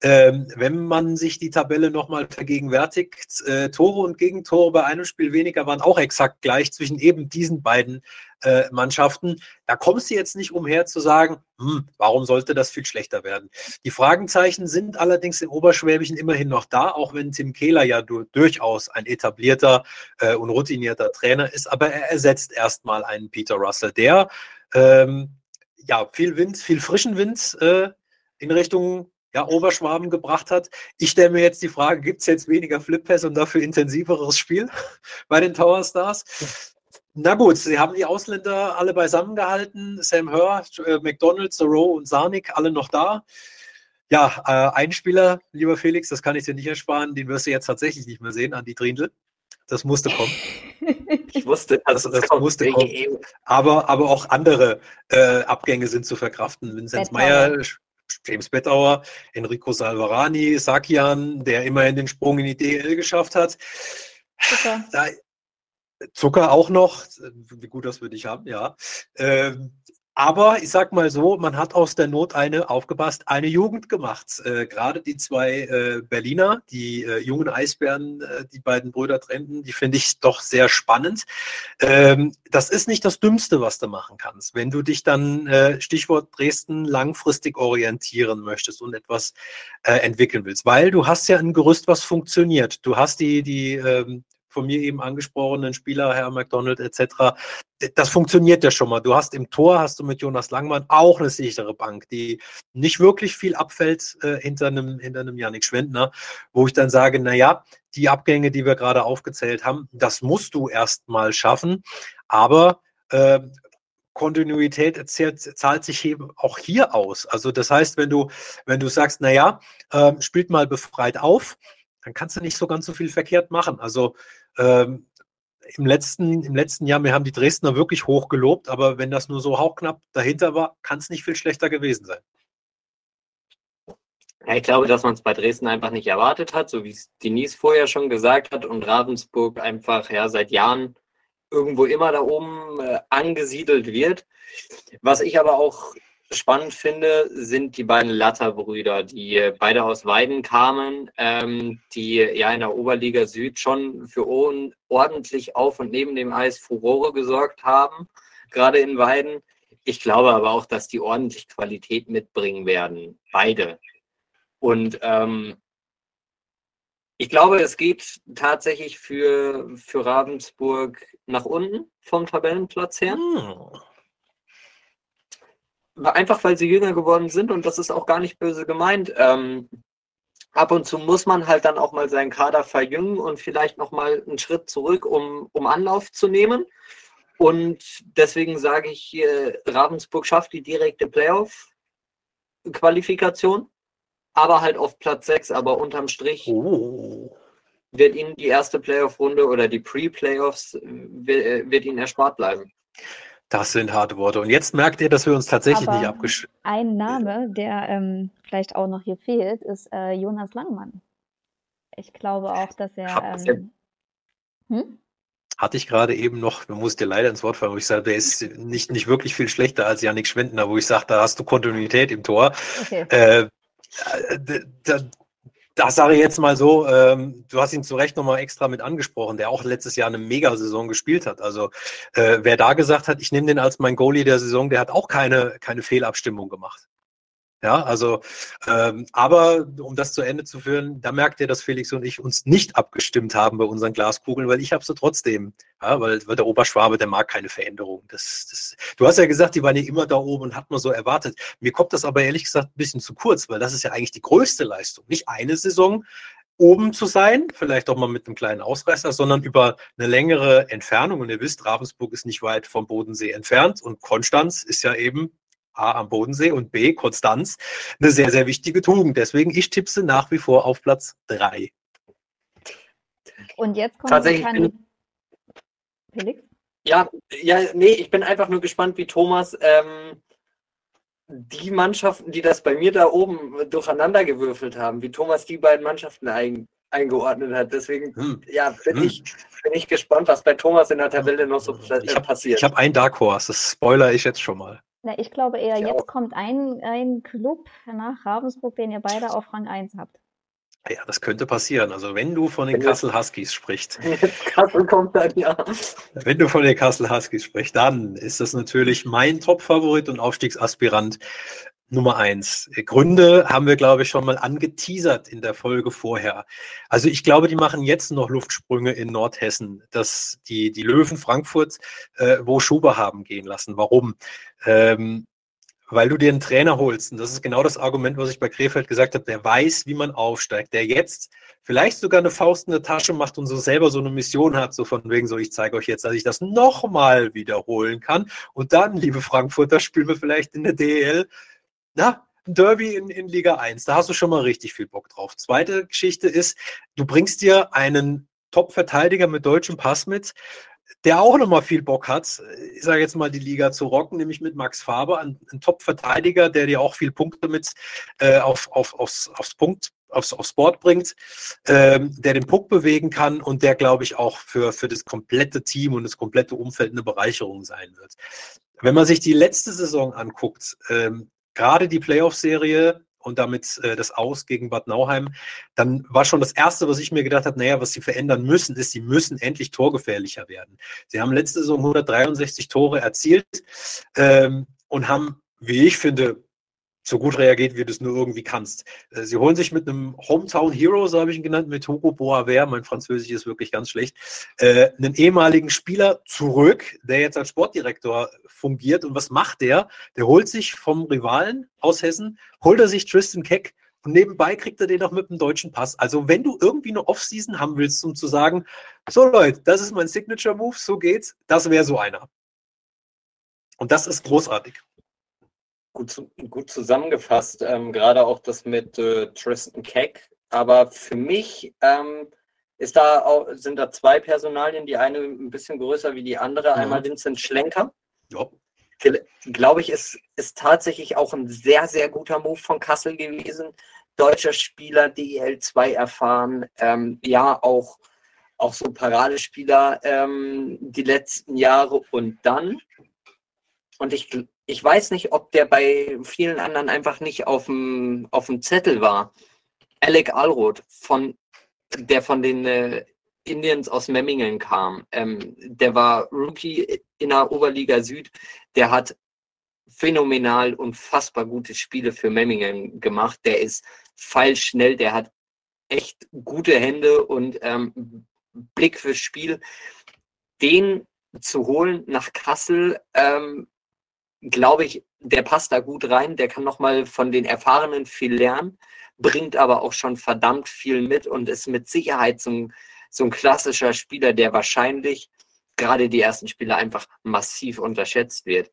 Ähm, wenn man sich die Tabelle nochmal vergegenwärtigt, äh, Tore und Gegentore bei einem Spiel weniger waren auch exakt gleich zwischen eben diesen beiden äh, Mannschaften. Da kommst du jetzt nicht umher zu sagen, hm, warum sollte das viel schlechter werden? Die Fragenzeichen sind allerdings im Oberschwäbischen immerhin noch da, auch wenn Tim Kehler ja du, durchaus ein etablierter äh, und routinierter Trainer ist, aber er ersetzt erstmal einen Peter Russell, der ähm, ja viel Wind, viel frischen Wind äh, in Richtung ja, Oberschwaben gebracht hat. Ich stelle mir jetzt die Frage, gibt es jetzt weniger Flip-Pass und dafür intensiveres Spiel <laughs> bei den Tower Stars? Na gut, sie haben die Ausländer alle beisammengehalten. Sam Hör, äh, McDonald, Thoreau und Sarnik, alle noch da. Ja, äh, ein Spieler, lieber Felix, das kann ich dir nicht ersparen, den wirst du jetzt tatsächlich nicht mehr sehen, Andi Trindl. Das musste kommen. <laughs> Ich wusste, also das, das musste kommen. Aber, aber auch andere äh, Abgänge sind zu verkraften. Vincent Meyer, James Bettauer, Enrico Salvarani, Sakian, der immerhin den Sprung in die DL geschafft hat. Zucker. Da, Zucker auch noch, wie gut, dass wir dich haben, ja. Ähm, aber ich sag mal so, man hat aus der Not eine, aufgepasst, eine Jugend gemacht. Äh, Gerade die zwei äh, Berliner, die äh, jungen Eisbären, äh, die beiden Brüder Trenten, die finde ich doch sehr spannend. Ähm, das ist nicht das Dümmste, was du machen kannst. Wenn du dich dann, äh, Stichwort Dresden, langfristig orientieren möchtest und etwas äh, entwickeln willst. Weil du hast ja ein Gerüst, was funktioniert. Du hast die, die ähm, von mir eben angesprochenen Spieler, Herr McDonald etc., das funktioniert ja schon mal. Du hast im Tor, hast du mit Jonas Langmann auch eine sichere Bank, die nicht wirklich viel abfällt äh, hinter einem, hinter einem Janik Schwendner, wo ich dann sage, naja, die Abgänge, die wir gerade aufgezählt haben, das musst du erst mal schaffen, aber äh, Kontinuität erzählt, zahlt sich eben auch hier aus. Also das heißt, wenn du, wenn du sagst, naja, äh, spielt mal befreit auf, dann kannst du nicht so ganz so viel verkehrt machen. Also ähm, im, letzten, Im letzten Jahr, wir haben die Dresdner wirklich hoch gelobt, aber wenn das nur so hauchknapp dahinter war, kann es nicht viel schlechter gewesen sein. Ja, ich glaube, dass man es bei Dresden einfach nicht erwartet hat, so wie es Denise vorher schon gesagt hat und Ravensburg einfach ja seit Jahren irgendwo immer da oben äh, angesiedelt wird. Was ich aber auch spannend finde, sind die beiden Latter-Brüder, die beide aus Weiden kamen, ähm, die ja in der Oberliga Süd schon für ordentlich auf und neben dem Eis Furore gesorgt haben, gerade in Weiden. Ich glaube aber auch, dass die ordentlich Qualität mitbringen werden, beide. Und ähm, ich glaube, es geht tatsächlich für, für Ravensburg nach unten vom Tabellenplatz her. Hm. Einfach weil sie jünger geworden sind und das ist auch gar nicht böse gemeint. Ähm, ab und zu muss man halt dann auch mal seinen Kader verjüngen und vielleicht nochmal einen Schritt zurück, um, um Anlauf zu nehmen. Und deswegen sage ich, äh, Ravensburg schafft die direkte Playoff-Qualifikation, aber halt auf Platz 6, aber unterm Strich oh. wird ihnen die erste Playoff-Runde oder die Pre-Playoffs wird, äh, wird ihnen erspart bleiben. Das sind harte Worte. Und jetzt merkt ihr, dass wir uns tatsächlich Aber nicht abgesch... Ein Name, der ähm, vielleicht auch noch hier fehlt, ist äh, Jonas Langmann. Ich glaube auch, dass er... Ähm, hm? Hatte ich gerade eben noch, du musst dir leider ins Wort fallen, wo ich sage, der ist nicht, nicht wirklich viel schlechter als Yannick Schwendner, wo ich sage, da hast du Kontinuität im Tor. Okay. Äh, da, das sage ich jetzt mal so, ähm, du hast ihn zu Recht nochmal extra mit angesprochen, der auch letztes Jahr eine Mega-Saison gespielt hat. Also äh, wer da gesagt hat, ich nehme den als mein Goalie der Saison, der hat auch keine, keine Fehlabstimmung gemacht. Ja, also, ähm, aber um das zu Ende zu führen, da merkt ihr, dass Felix und ich uns nicht abgestimmt haben bei unseren Glaskugeln, weil ich habe sie trotzdem. Ja, weil, weil der Oberschwabe, der mag keine Veränderung. Das, das, du hast ja gesagt, die waren ja immer da oben und hat man so erwartet. Mir kommt das aber ehrlich gesagt ein bisschen zu kurz, weil das ist ja eigentlich die größte Leistung. Nicht eine Saison, oben zu sein, vielleicht auch mal mit einem kleinen Ausreißer, sondern über eine längere Entfernung. Und ihr wisst, Ravensburg ist nicht weit vom Bodensee entfernt und Konstanz ist ja eben A am Bodensee und B Konstanz eine sehr, sehr wichtige Tugend. Deswegen, ich tippe nach wie vor auf Platz 3. Und jetzt kommt Tatsächlich bin, Felix? Ja, ja, nee, ich bin einfach nur gespannt, wie Thomas ähm, die Mannschaften, die das bei mir da oben durcheinander gewürfelt haben, wie Thomas die beiden Mannschaften ein, eingeordnet hat. Deswegen, hm. ja, bin, hm. ich, bin ich gespannt, was bei Thomas in der Tabelle noch so ich hab, passiert. Ich habe einen Dark Horse, das spoiler ich jetzt schon mal. Na, ich glaube eher, ich jetzt auch. kommt ein, ein Club nach Ravensburg, den ihr beide auf Rang 1 habt. Ja, das könnte passieren. Also wenn du von den Kassel Huskies sprichst. <laughs> Kassel kommt dann, ja. Wenn du von den Kassel Huskies sprichst, dann ist das natürlich mein Top-Favorit und Aufstiegsaspirant Nummer eins. Gründe haben wir, glaube ich, schon mal angeteasert in der Folge vorher. Also ich glaube, die machen jetzt noch Luftsprünge in Nordhessen, dass die, die Löwen Frankfurt äh, wo Schuber haben gehen lassen. Warum? Ähm, weil du dir einen Trainer holst. Und das ist genau das Argument, was ich bei Krefeld gesagt habe. Der weiß, wie man aufsteigt. Der jetzt vielleicht sogar eine Faust in der Tasche macht und so selber so eine Mission hat, so von wegen so, ich zeige euch jetzt, dass ich das nochmal wiederholen kann. Und dann, liebe Frankfurter, spielen wir vielleicht in der DEL na, ein Derby in, in Liga 1, da hast du schon mal richtig viel Bock drauf. Zweite Geschichte ist, du bringst dir einen Top-Verteidiger mit deutschem Pass mit, der auch nochmal viel Bock hat, ich sage jetzt mal die Liga zu rocken, nämlich mit Max Faber, ein, ein Top-Verteidiger, der dir auch viel Punkte mit äh, auf, auf, aufs, aufs Punkt, aufs, aufs Board bringt, ähm, der den Puck bewegen kann und der, glaube ich, auch für, für das komplette Team und das komplette Umfeld eine Bereicherung sein wird. Wenn man sich die letzte Saison anguckt, ähm, gerade die Playoff-Serie und damit äh, das Aus gegen Bad Nauheim, dann war schon das Erste, was ich mir gedacht habe, naja, was sie verändern müssen, ist, sie müssen endlich torgefährlicher werden. Sie haben letzte Saison 163 Tore erzielt ähm, und haben, wie ich finde, so gut reagiert, wie du es nur irgendwie kannst. Äh, sie holen sich mit einem Hometown Hero, so habe ich ihn genannt, mit Hugo Boaver, mein Französisch ist wirklich ganz schlecht, äh, einen ehemaligen Spieler zurück, der jetzt als Sportdirektor fungiert. Und was macht der? Der holt sich vom Rivalen aus Hessen, holt er sich Tristan Keck und nebenbei kriegt er den auch mit einem deutschen Pass. Also wenn du irgendwie eine Offseason haben willst, um zu sagen, so Leute, das ist mein Signature-Move, so geht's, das wäre so einer. Und das ist großartig gut, gut zusammengefasst, ähm, gerade auch das mit äh, Tristan Keck. Aber für mich ähm, ist da auch, sind da zwei Personalien, die eine ein bisschen größer wie die andere. Mhm. Einmal Vincent Schlenker. Ja. Glaube ich, ist, ist tatsächlich auch ein sehr, sehr guter Move von Kassel gewesen. Deutscher Spieler, DEL 2 erfahren, ähm, ja, auch, auch so Paradespieler ähm, die letzten Jahre. Und dann, und ich ich weiß nicht, ob der bei vielen anderen einfach nicht auf dem, auf dem Zettel war. Alec Alroth, von, der von den äh, Indians aus Memmingen kam, ähm, der war Rookie in der Oberliga Süd, der hat phänomenal unfassbar gute Spiele für Memmingen gemacht. Der ist feilschnell, der hat echt gute Hände und ähm, Blick fürs Spiel. Den zu holen nach Kassel, ähm, glaube ich, der passt da gut rein. Der kann nochmal von den Erfahrenen viel lernen, bringt aber auch schon verdammt viel mit und ist mit Sicherheit so ein, so ein klassischer Spieler, der wahrscheinlich gerade die ersten Spiele einfach massiv unterschätzt wird.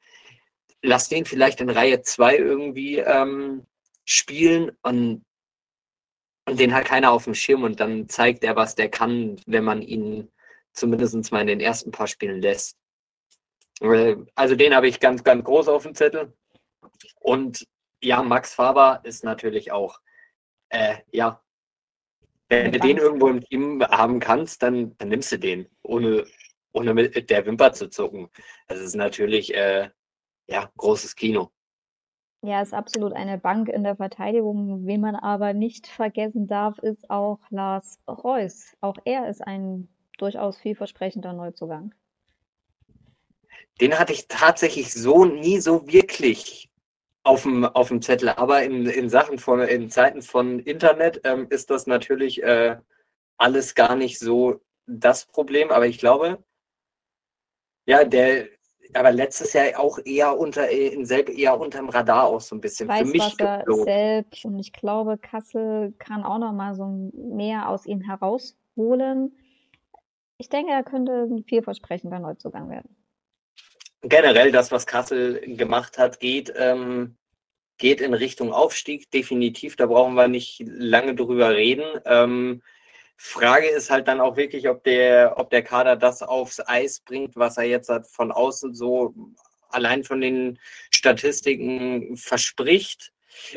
Lass den vielleicht in Reihe 2 irgendwie ähm, spielen und, und den hat keiner auf dem Schirm und dann zeigt er, was der kann, wenn man ihn zumindest mal in den ersten paar Spielen lässt. Also den habe ich ganz, ganz groß auf dem Zettel. Und ja, Max Faber ist natürlich auch, äh, ja, wenn du den irgendwo im Team haben kannst, dann, dann nimmst du den, ohne, ohne mit der Wimper zu zucken. Das ist natürlich, äh, ja, großes Kino. Ja, ist absolut eine Bank in der Verteidigung. Wen man aber nicht vergessen darf, ist auch Lars Reus. Auch er ist ein durchaus vielversprechender Neuzugang. Den hatte ich tatsächlich so nie so wirklich auf dem, auf dem Zettel. Aber in, in Sachen von, in Zeiten von Internet ähm, ist das natürlich äh, alles gar nicht so das Problem. Aber ich glaube, ja, der, aber letztes Jahr auch eher unter, in Selb eher unterm Radar auch so ein bisschen. Für mich selbst und ich glaube, Kassel kann auch noch mal so mehr aus ihm herausholen. Ich denke, er könnte ein vielversprechender Neuzugang werden generell das, was Kassel gemacht hat, geht, ähm, geht in Richtung Aufstieg, definitiv. Da brauchen wir nicht lange drüber reden. Ähm, Frage ist halt dann auch wirklich, ob der, ob der Kader das aufs Eis bringt, was er jetzt halt von außen so allein von den Statistiken verspricht.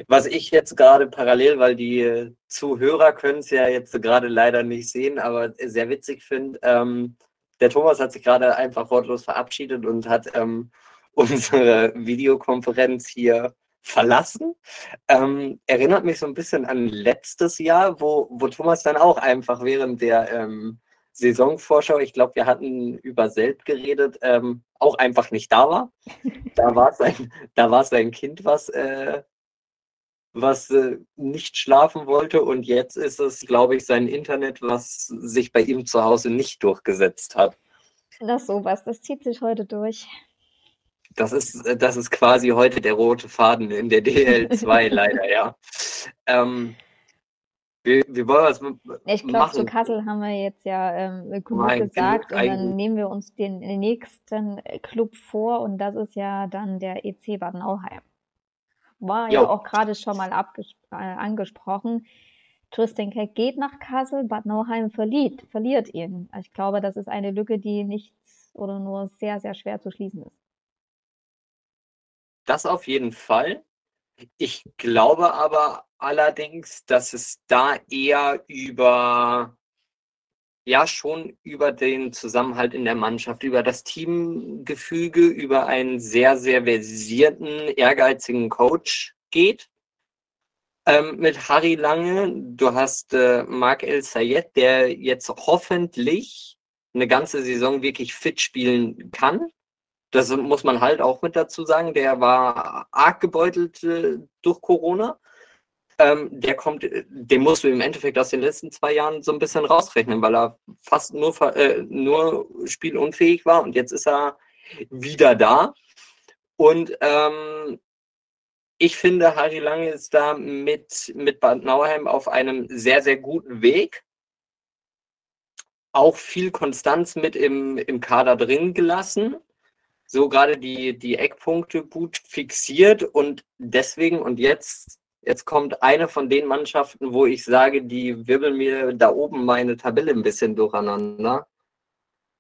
Was ich jetzt gerade parallel, weil die Zuhörer können es ja jetzt gerade leider nicht sehen, aber sehr witzig finde, ähm, der Thomas hat sich gerade einfach wortlos verabschiedet und hat ähm, <laughs> unsere Videokonferenz hier verlassen. Ähm, erinnert mich so ein bisschen an letztes Jahr, wo, wo Thomas dann auch einfach während der ähm, Saisonvorschau, ich glaube, wir hatten über Selb geredet, ähm, auch einfach nicht da war. <laughs> Da war sein, da war sein Kind, was, äh, was äh, nicht schlafen wollte und jetzt ist es, glaube ich, sein Internet, was sich bei ihm zu Hause nicht durchgesetzt hat. Das sowas, das zieht sich heute durch. Das ist, das ist quasi heute der rote Faden in der DL2 <laughs> leider, ja. Ähm, wir, wir wollen was Ich glaube, zu Kassel haben wir jetzt ja ähm, genug Nein, gesagt und dann nehmen wir uns den nächsten Club vor und das ist ja dann der EC Bad Nauheim war jo. ja auch gerade schon mal äh, angesprochen. Tristan Keck geht nach Kassel, Bad Nauheim verliert, verliert ihn. Ich glaube, das ist eine Lücke, die nichts oder nur sehr, sehr schwer zu schließen ist. Das auf jeden Fall. Ich glaube aber allerdings, dass es da eher über ja schon über den Zusammenhalt in der Mannschaft, über das Teamgefüge, über einen sehr, sehr versierten, ehrgeizigen Coach geht. Ähm, mit Harry Lange, du hast äh, Marc El Sayed, der jetzt hoffentlich eine ganze Saison wirklich fit spielen kann. Das muss man halt auch mit dazu sagen. Der war arg gebeutelt äh, durch Corona ähm, der kommt, den musst du im Endeffekt aus den letzten zwei Jahren so ein bisschen rausrechnen, weil er fast nur, äh, nur spielunfähig war und jetzt ist er wieder da. Und ähm, ich finde, Harry Lange ist da mit, mit Bad Nauheim auf einem sehr, sehr guten Weg. Auch viel Konstanz mit im, im Kader drin gelassen. So gerade die, die Eckpunkte gut fixiert und deswegen, und jetzt Jetzt kommt eine von den Mannschaften, wo ich sage, die wirbeln mir da oben meine Tabelle ein bisschen durcheinander.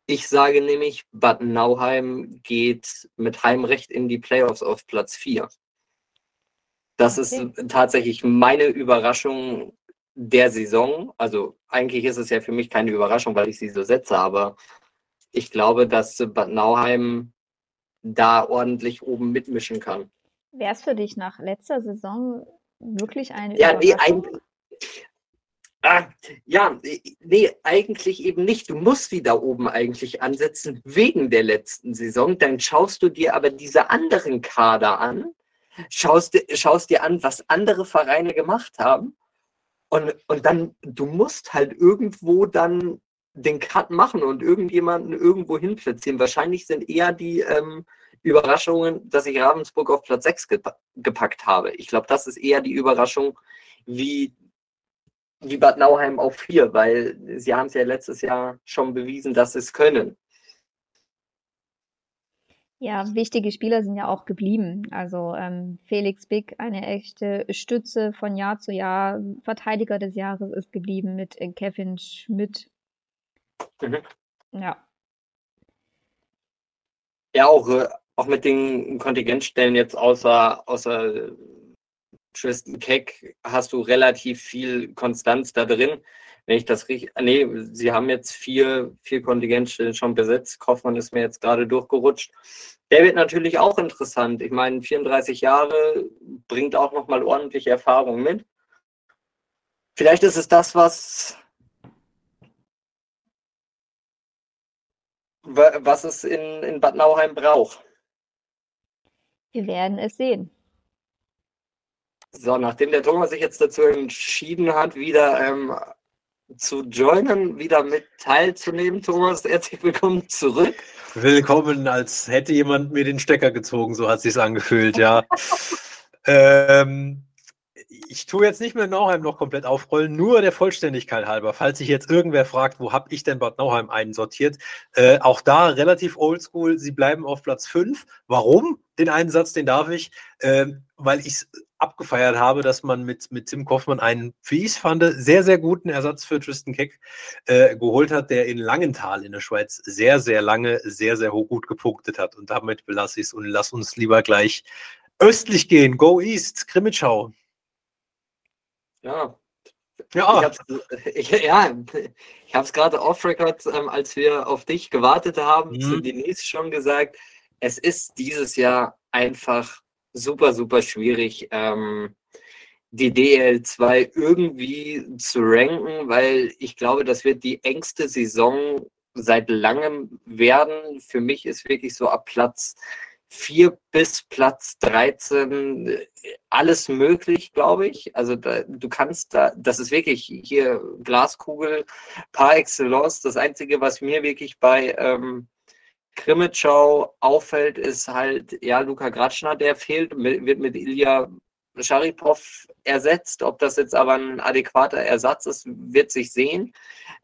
Ich sage nämlich, Bad Nauheim geht mit Heimrecht in die Playoffs auf Platz 4. Das okay. ist tatsächlich meine Überraschung der Saison. Also eigentlich ist es ja für mich keine Überraschung, weil ich sie so setze, aber ich glaube, dass Bad Nauheim da ordentlich oben mitmischen kann. Wäre es für dich nach letzter Saison wirklich eine ja, nee, ein, Ah, ja, nee, eigentlich eben nicht. Du musst wieder oben eigentlich ansetzen wegen der letzten Saison. Dann schaust du dir aber diese anderen Kader an, schaust, schaust dir an, was andere Vereine gemacht haben. Und, und dann, du musst halt irgendwo dann den Cut machen und irgendjemanden irgendwo hin platzieren. Wahrscheinlich sind eher die ähm, Überraschungen, dass ich Ravensburg auf Platz 6 gepackt habe. Ich glaube, das ist eher die Überraschung, wie wie Bad Nauheim auf vier, weil sie haben es ja letztes Jahr schon bewiesen, dass sie es können. Ja, wichtige Spieler sind ja auch geblieben. Also ähm, Felix Big, eine echte Stütze von Jahr zu Jahr. Verteidiger des Jahres ist geblieben mit äh, Kevin Schmidt. Mhm. Ja. Ja, auch, äh, auch mit den Kontingentstellen jetzt außer, außer Tristan Keck hast du relativ viel Konstanz da drin. Wenn ich das richtig, nee, sie haben jetzt vier, vier Kontingentstellen schon besetzt. Kaufmann ist mir jetzt gerade durchgerutscht. Der wird natürlich auch interessant. Ich meine, 34 Jahre bringt auch nochmal ordentliche Erfahrung mit. Vielleicht ist es das, was, was es in, in Bad Nauheim braucht. Wir werden es sehen. So, nachdem der Thomas sich jetzt dazu entschieden hat, wieder ähm, zu joinen, wieder mit teilzunehmen, Thomas, herzlich willkommen zurück. Willkommen, als hätte jemand mir den Stecker gezogen, so hat sich angefühlt, ja. <laughs> ähm, ich tue jetzt nicht mehr Nauheim noch komplett aufrollen, nur der Vollständigkeit halber. Falls sich jetzt irgendwer fragt, wo habe ich denn Bad Nauheim einsortiert? Äh, auch da relativ oldschool. Sie bleiben auf Platz 5. Warum? Den einen Satz, den darf ich, äh, weil ich es abgefeiert habe, dass man mit, mit Tim Kaufmann einen, wie ich es fand, sehr, sehr guten Ersatz für Tristan Keck äh, geholt hat, der in Langenthal in der Schweiz sehr, sehr lange, sehr, sehr gut gepunktet hat. Und damit belasse ich es und lass uns lieber gleich östlich gehen. Go East, Krimitschau. Ja. Ja, ich habe ja, es gerade off-record, ähm, als wir auf dich gewartet haben, mhm. zu Denise schon gesagt, es ist dieses Jahr einfach super, super schwierig, ähm, die DL2 irgendwie zu ranken, weil ich glaube, das wird die engste Saison seit langem werden. Für mich ist wirklich so ab Platz 4 bis Platz 13 äh, alles möglich, glaube ich. Also da, du kannst da, das ist wirklich hier Glaskugel par excellence. Das Einzige, was mir wirklich bei ähm, Krimitschau auffällt, ist halt, ja, Luca Gratschner, der fehlt, wird mit Ilya Sharipov ersetzt. Ob das jetzt aber ein adäquater Ersatz ist, wird sich sehen.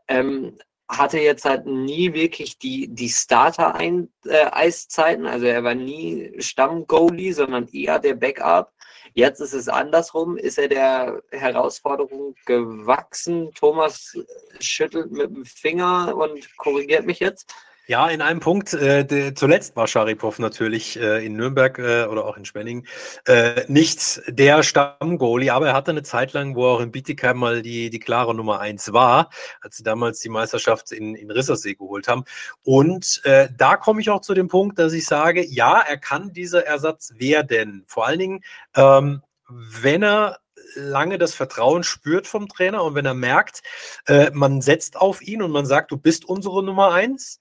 Ähm, hatte jetzt halt nie wirklich die, die Starter-Eiszeiten. Äh, also er war nie Stamm-Goalie, sondern eher der Backup. Jetzt ist es andersrum. Ist er der Herausforderung gewachsen? Thomas schüttelt mit dem Finger und korrigiert mich jetzt. Ja, in einem Punkt. Äh, de, zuletzt war Sharipov natürlich äh, in Nürnberg äh, oder auch in Schwenning äh, nicht der Stammgoalie, aber er hatte eine Zeit lang, wo er auch in Bietigheim mal die, die klare Nummer eins war, als sie damals die Meisterschaft in, in Rissersee geholt haben. Und äh, da komme ich auch zu dem Punkt, dass ich sage, ja, er kann dieser Ersatz werden. Vor allen Dingen, ähm, wenn er lange das Vertrauen spürt vom Trainer und wenn er merkt, äh, man setzt auf ihn und man sagt, du bist unsere Nummer eins,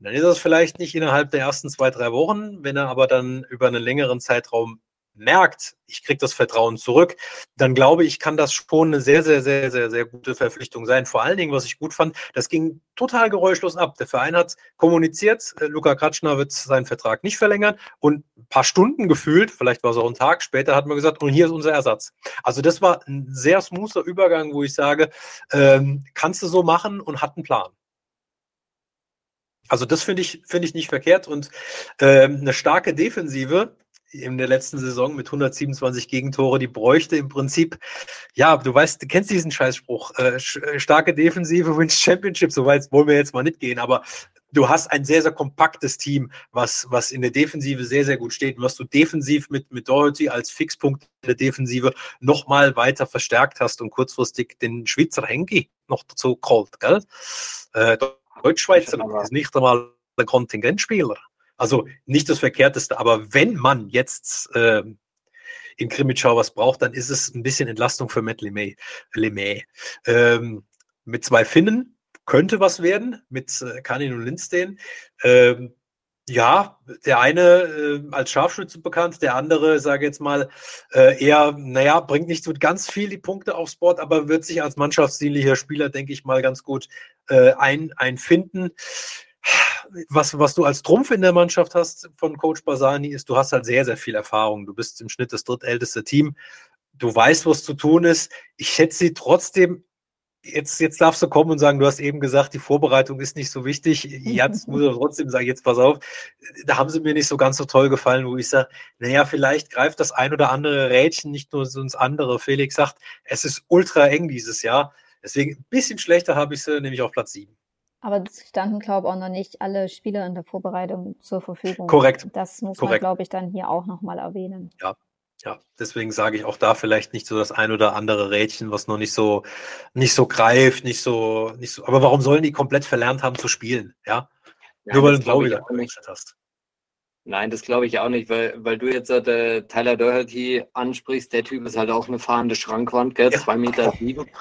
dann ist das vielleicht nicht innerhalb der ersten zwei, drei Wochen. Wenn er aber dann über einen längeren Zeitraum merkt, ich kriege das Vertrauen zurück, dann glaube ich, kann das schon eine sehr, sehr, sehr, sehr, sehr gute Verpflichtung sein. Vor allen Dingen, was ich gut fand, das ging total geräuschlos ab. Der Verein hat kommuniziert, äh, Luca Kratschner wird seinen Vertrag nicht verlängern und ein paar Stunden gefühlt, vielleicht war es auch ein Tag später, hat man gesagt, und hier ist unser Ersatz. Also das war ein sehr smoother Übergang, wo ich sage, ähm, kannst du so machen und hat einen Plan. Also das finde ich, finde ich nicht verkehrt und äh, eine starke Defensive in der letzten Saison mit 127 Gegentore, die bräuchte im Prinzip, ja, du weißt, du kennst diesen Scheißspruch, äh, äh starke Defensive wins Championship, so weit wollen wir jetzt mal nicht gehen, aber du hast ein sehr, sehr kompaktes Team, was, was in der Defensive sehr, sehr gut steht und was du defensiv mit, mit Doherty als Fixpunkt in der Defensive nochmal weiter verstärkt hast und kurzfristig den Schweizer Henki noch dazu geholt, gell? Äh, Deutschschweizer ist nicht einmal ein Kontingentspieler. Also nicht das Verkehrteste, aber wenn man jetzt äh, in Krimitschau was braucht, dann ist es ein bisschen Entlastung für Matt LeMay. LeMay. Ähm, mit zwei Finnen könnte was werden, mit äh, Kanin und Lindstein. Ähm, ja, der eine äh, als Scharfschütze bekannt, der andere, sage jetzt mal, äh, eher, naja, bringt nicht so ganz viel die Punkte aufs Board, aber wird sich als mannschaftsdienlicher Spieler, denke ich mal, ganz gut äh, ein, einfinden. Was, was du als Trumpf in der Mannschaft hast von Coach Basani, ist, du hast halt sehr, sehr viel Erfahrung. Du bist im Schnitt das drittälteste Team. Du weißt, was zu tun ist. Ich hätte sie trotzdem jetzt, jetzt darfst du kommen und sagen, du hast eben gesagt, die Vorbereitung ist nicht so wichtig. Jetzt <laughs> muss ich trotzdem sagen, jetzt pass auf, da haben sie mir nicht so ganz so toll gefallen, wo ich sage, naja, vielleicht greift das ein oder andere Rädchen nicht nur so ins andere. Felix sagt, es ist ultra eng dieses Jahr. Deswegen ein bisschen schlechter habe ich sie, nämlich auf Platz 7. Aber es standen, glaube ich, auch noch nicht alle Spieler in der Vorbereitung zur Verfügung. Korrekt. Das muss Korrekt. man, glaube ich, dann hier auch nochmal erwähnen. Ja, ja, deswegen sage ich auch da vielleicht nicht so das ein oder andere Rädchen, was noch nicht so, nicht so greift, nicht so, nicht so. Aber warum sollen die komplett verlernt haben zu spielen? Ja. Ja, Nur weil du ich Glaube auch nicht. hast. Nein, das glaube ich auch nicht, weil, weil du jetzt äh, Tyler Doherty ansprichst. Der Typ ist halt auch eine fahrende Schrankwand, gell? Ja. Zwei Meter sieben. <laughs>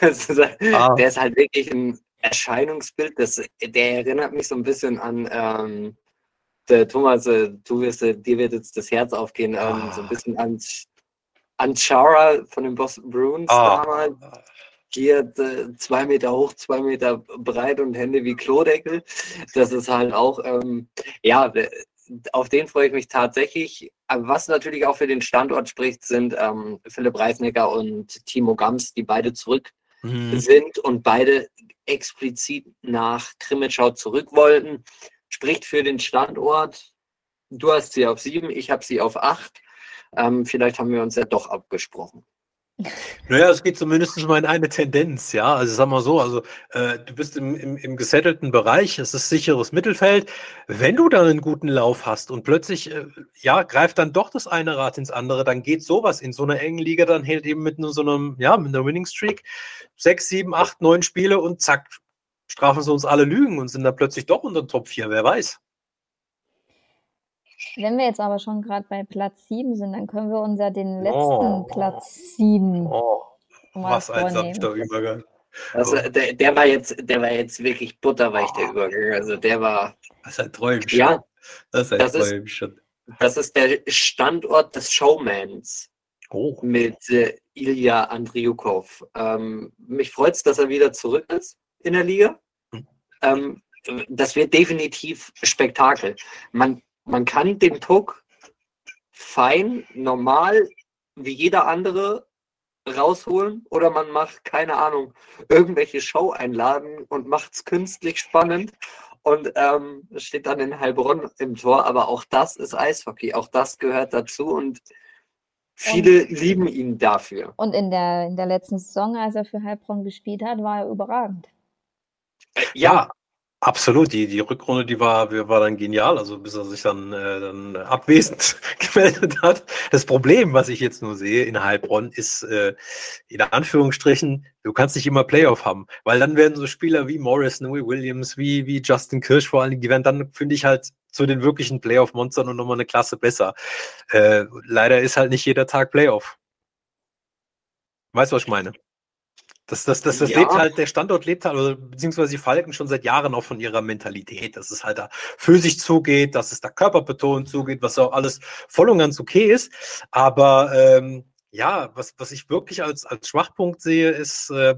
Das ist, halt- Ah. Der ist halt wirklich ein Erscheinungsbild. Das, der erinnert mich so ein bisschen an ähm, der Thomas, äh, du wirst, äh, dir wird jetzt das Herz aufgehen, ähm, so ein Ah. bisschen an, an Chara von den Boston Bruins damals. Ah, Hier äh, zwei Meter hoch, zwei Meter breit und Hände wie Klodeckel. Das ist halt auch, ähm, ja, äh, auf den freue ich mich tatsächlich. Was natürlich auch für den Standort spricht, sind ähm, Philipp Reisnecker und Timo Gams, die beide zurück mhm. sind und beide explizit nach Krimitschau zurück wollten. Spricht für den Standort. Du hast sie auf sieben, ich habe sie auf acht. Ähm, vielleicht haben wir uns ja doch abgesprochen. Naja, es geht zumindest mal in eine Tendenz, ja. Also sag mal so, also äh, du bist im, im, im gesettelten Bereich, es ist sicheres Mittelfeld. Wenn du dann einen guten Lauf hast und plötzlich, äh, ja, greift dann doch das eine Rad ins andere, dann geht sowas in so einer engen Liga, dann hält eben mit nur so einem, ja, mit einer Winning Streak sechs, sieben, acht, neun Spiele und zack, strafen sie uns alle Lügen und sind dann plötzlich doch unter den Top 4, wer weiß. Wenn wir jetzt aber schon gerade bei Platz 7 sind, dann können wir uns ja den letzten Oh. Platz 7 Oh, was ein sanfter Übergang. Also, der, der war jetzt, der war jetzt wirklich butterweich, der Übergang. Also der war, Das ist ein Träumchen. ja, das ist ein das ist- Träumchen. das ist der Standort des Showmans Oh. mit äh, Ilya Andriukov. Ähm, mich freut es, dass er wieder zurück ist in der Liga. Hm. Ähm, das wird definitiv Spektakel. Man, man kann den Puck fein, normal, wie jeder andere rausholen oder man macht, keine Ahnung, irgendwelche Show einladen und macht es künstlich spannend und ähm, steht dann in Heilbronn im Tor. Aber auch das ist Eishockey, auch das gehört dazu und viele lieben ihn dafür. Und in der, in der letzten Saison, als er für Heilbronn gespielt hat, war er überragend. Ja, absolut. Die, die Rückrunde, die war, war dann genial, also bis er sich dann, äh, dann abwesend <laughs> gemeldet hat. Das Problem, was ich jetzt nur sehe in Heilbronn, ist äh, in Anführungsstrichen, du kannst nicht immer Playoff haben, weil dann werden so Spieler wie Morrison, wie Williams, wie, wie Justin Kirsch vor allen Dingen, die werden dann, finde ich, halt zu den wirklichen Playoff-Monstern und nochmal eine Klasse besser. Äh, leider ist halt nicht jeder Tag Playoff. Weißt du, was ich meine? Das, das, das, das Ja. lebt halt, der Standort lebt halt, oder beziehungsweise die Falken schon seit Jahren auch von ihrer Mentalität, dass es halt da für sich zugeht, dass es da körperbetont zugeht, was auch alles voll und ganz okay ist. Aber ähm, ja, was, was ich wirklich als, als Schwachpunkt sehe, ist, äh,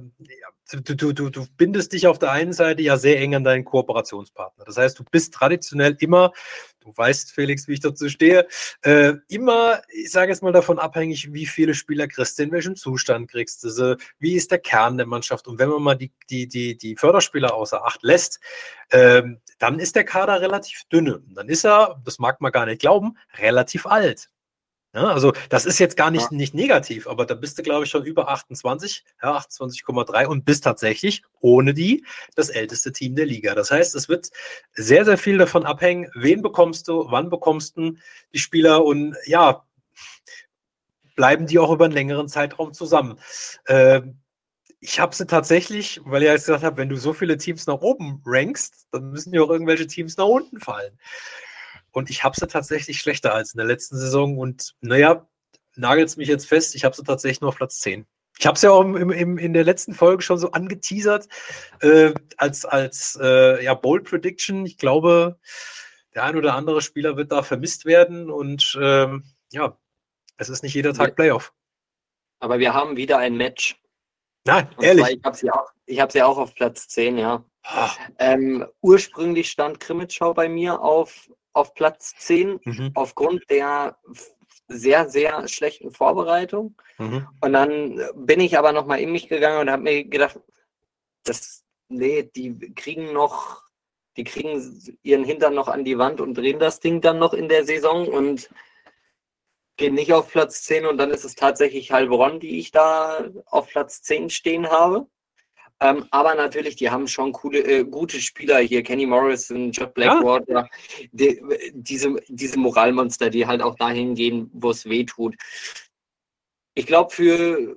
du, du, du, du bindest dich auf der einen Seite ja sehr eng an deinen Kooperationspartner. Das heißt, du bist traditionell immer, du weißt, Felix, wie ich dazu stehe, äh, immer, ich sage jetzt mal davon abhängig, wie viele Spieler kriegst du, in welchem Zustand kriegst du sie, wie ist der Kern der Mannschaft. Und wenn man mal die, die, die, die Förderspieler außer Acht lässt, ähm, dann ist der Kader relativ dünne. Dann ist er, das mag man gar nicht glauben, relativ alt. Ja, also das ist jetzt gar nicht, Ja. nicht negativ, aber da bist du, glaube ich, schon über 28, ja, 28,3 und bist tatsächlich ohne die das älteste Team der Liga. Das heißt, es wird sehr, sehr viel davon abhängen, wen bekommst du, wann bekommst du die Spieler und ja, bleiben die auch über einen längeren Zeitraum zusammen. Ähm, ich habe sie tatsächlich, weil ich jetzt gesagt habe, wenn du so viele Teams nach oben rankst, dann müssen ja auch irgendwelche Teams nach unten fallen. Und ich habe sie tatsächlich schlechter als in der letzten Saison. Und naja, nagelt es mich jetzt fest, ich habe sie tatsächlich nur auf Platz 10. Ich habe es ja auch im, im, in der letzten Folge schon so angeteasert äh, als, als äh, ja, Bold Prediction. Ich glaube, der ein oder andere Spieler wird da vermisst werden und ähm, ja, es ist nicht jeder Tag Playoff. Aber wir haben wieder ein Match. Nein, und ehrlich. Ich habe sie, auch, hab sie auch auf Platz 10, ja. Ah. Ähm, ursprünglich stand Krimitschau bei mir auf, auf Platz 10 mhm. aufgrund der sehr, sehr schlechten Vorbereitung. Mhm. Und dann bin ich aber nochmal in mich gegangen und habe mir gedacht, das, nee, die kriegen noch, die kriegen ihren Hintern noch an die Wand und drehen das Ding dann noch in der Saison und gehen nicht auf Platz 10 und dann ist es tatsächlich Heilbronn, die ich da auf Platz 10 stehen habe. Ähm, aber natürlich, die haben schon coole, äh, gute Spieler hier. Kenny Morrison, Judd Blackwater. Ja. Die, diese, diese Moralmonster, die halt auch dahin gehen, wo es weh tut. Ich glaube, für,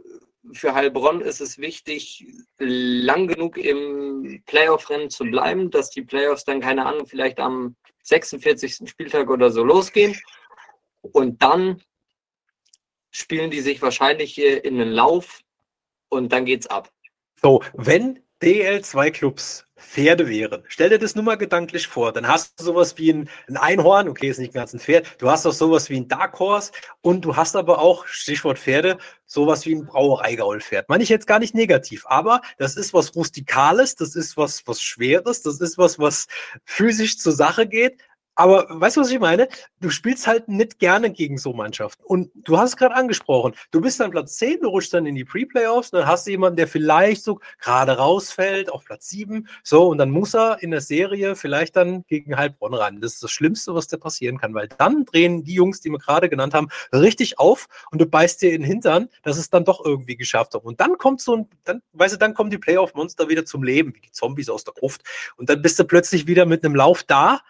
für Heilbronn ist es wichtig, lang genug im Playoff-Rennen zu bleiben, dass die Playoffs dann, keine Ahnung, vielleicht am 46. Spieltag oder so losgehen. Und dann spielen die sich wahrscheinlich hier in den Lauf und dann geht's ab. So, wenn DL2-Clubs Pferde wären, stell dir das nur mal gedanklich vor, dann hast du sowas wie ein, ein Einhorn, okay, ist nicht ganz ein Pferd, du hast doch sowas wie ein Dark Horse und du hast aber auch, Stichwort Pferde, sowas wie ein Brauereigaulpferd. Meine ich jetzt gar nicht negativ, aber das ist was Rustikales, das ist was, was Schweres, das ist was, was physisch zur Sache geht, aber weißt du, was ich meine? Du spielst halt nicht gerne gegen so Mannschaften. Und du hast es gerade angesprochen. Du bist dann Platz 10, du rutschst dann in die Pre-Playoffs, dann hast du jemanden, der vielleicht so gerade rausfällt auf Platz 7. So, und dann muss er in der Serie vielleicht dann gegen Heilbronn ran. Das ist das Schlimmste, was da passieren kann, weil dann drehen die Jungs, die wir gerade genannt haben, richtig auf und du beißt dir in den Hintern, dass es dann doch irgendwie geschafft hat. Und dann kommt so ein, dann, weißt du, dann kommen die Playoff-Monster wieder zum Leben, wie die Zombies aus der Gruft. Und dann bist du plötzlich wieder mit einem Lauf da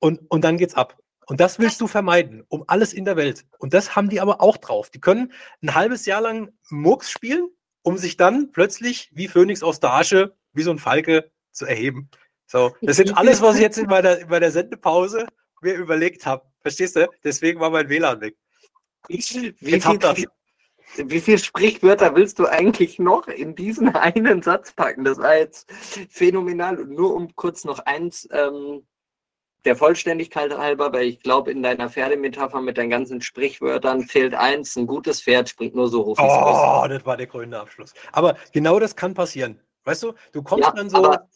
und, und dann geht's ab. Und das willst du vermeiden, um alles in der Welt. Und das haben die aber auch drauf. Die können ein halbes Jahr lang Murks spielen, um sich dann plötzlich wie Phönix aus der Asche, wie so ein Falke zu erheben. So, das ist <laughs> alles, was ich jetzt in meiner, in meiner Sendepause mir überlegt habe. Verstehst du? Deswegen war mein WLAN weg. Ich, wie, viel, wie viele Sprichwörter willst du eigentlich noch in diesen <laughs> einen Satz packen? Das war jetzt phänomenal. Und nur um kurz noch eins ähm, der Vollständigkeit halber, weil ich glaube, in deiner Pferdemetapher mit deinen ganzen Sprichwörtern fehlt eins, ein gutes Pferd springt nur so hoch. Oh, das war der grüne Abschluss. Aber genau das kann passieren. Weißt du, du kommst ja, dann so aber,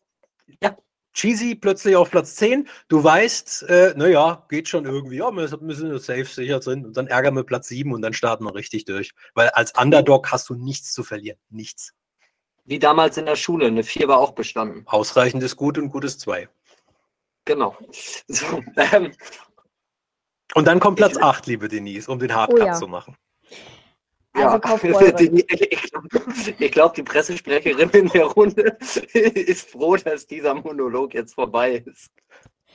ja. cheesy plötzlich auf Platz 10, du weißt, äh, naja, geht schon irgendwie, ja, wir müssen safe sicher drin und dann ärgern wir Platz 7 und dann starten wir richtig durch. Weil als Underdog hast du nichts zu verlieren. Nichts. Wie damals in der Schule, eine 4 war auch bestanden. Ausreichend ist gut und gut ist 2. Genau. <laughs> So, ähm, und dann kommt Platz 8, liebe Denise, um den Hardcut oh, ja. zu machen. Also ja, <laughs> die, ich glaube, die Pressesprecherin in der Runde <laughs> ist froh, dass dieser Monolog jetzt vorbei ist.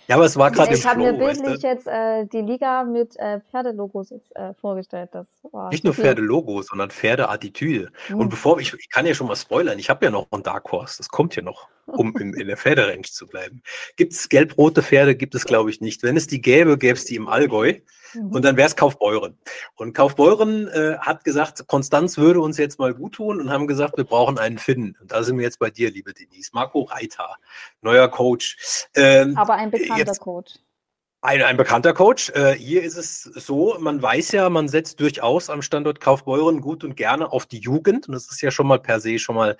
Ja, aber es war gerade Ich habe mir bildlich jetzt äh, die Liga mit äh, Pferdelogos jetzt, äh, vorgestellt. Das Nicht nur Pferdelogos, sondern Pferdeattitüde. Mhm. Und bevor ich, ich kann ja schon mal spoilern, ich habe ja noch einen Dark Horse, das kommt ja noch, um in, in der Pferderange zu bleiben. Gibt es gelb-rote Pferde? Gibt es, glaube ich, nicht. Wenn es die gäbe, gäbe es die im Allgäu. Mhm. Und dann wäre es Kaufbeuren. Und Kaufbeuren äh, hat gesagt, Konstanz würde uns jetzt mal gut tun und haben gesagt, wir brauchen einen Finn. Und da sind wir jetzt bei dir, liebe Denise. Marco Reiter, neuer Coach. Ähm, Aber ein bekannter jetzt, Coach. Ein, ein bekannter Coach. Äh, hier ist es so, man weiß ja, man setzt durchaus am Standort Kaufbeuren gut und gerne auf die Jugend. Und das ist ja schon mal per se schon mal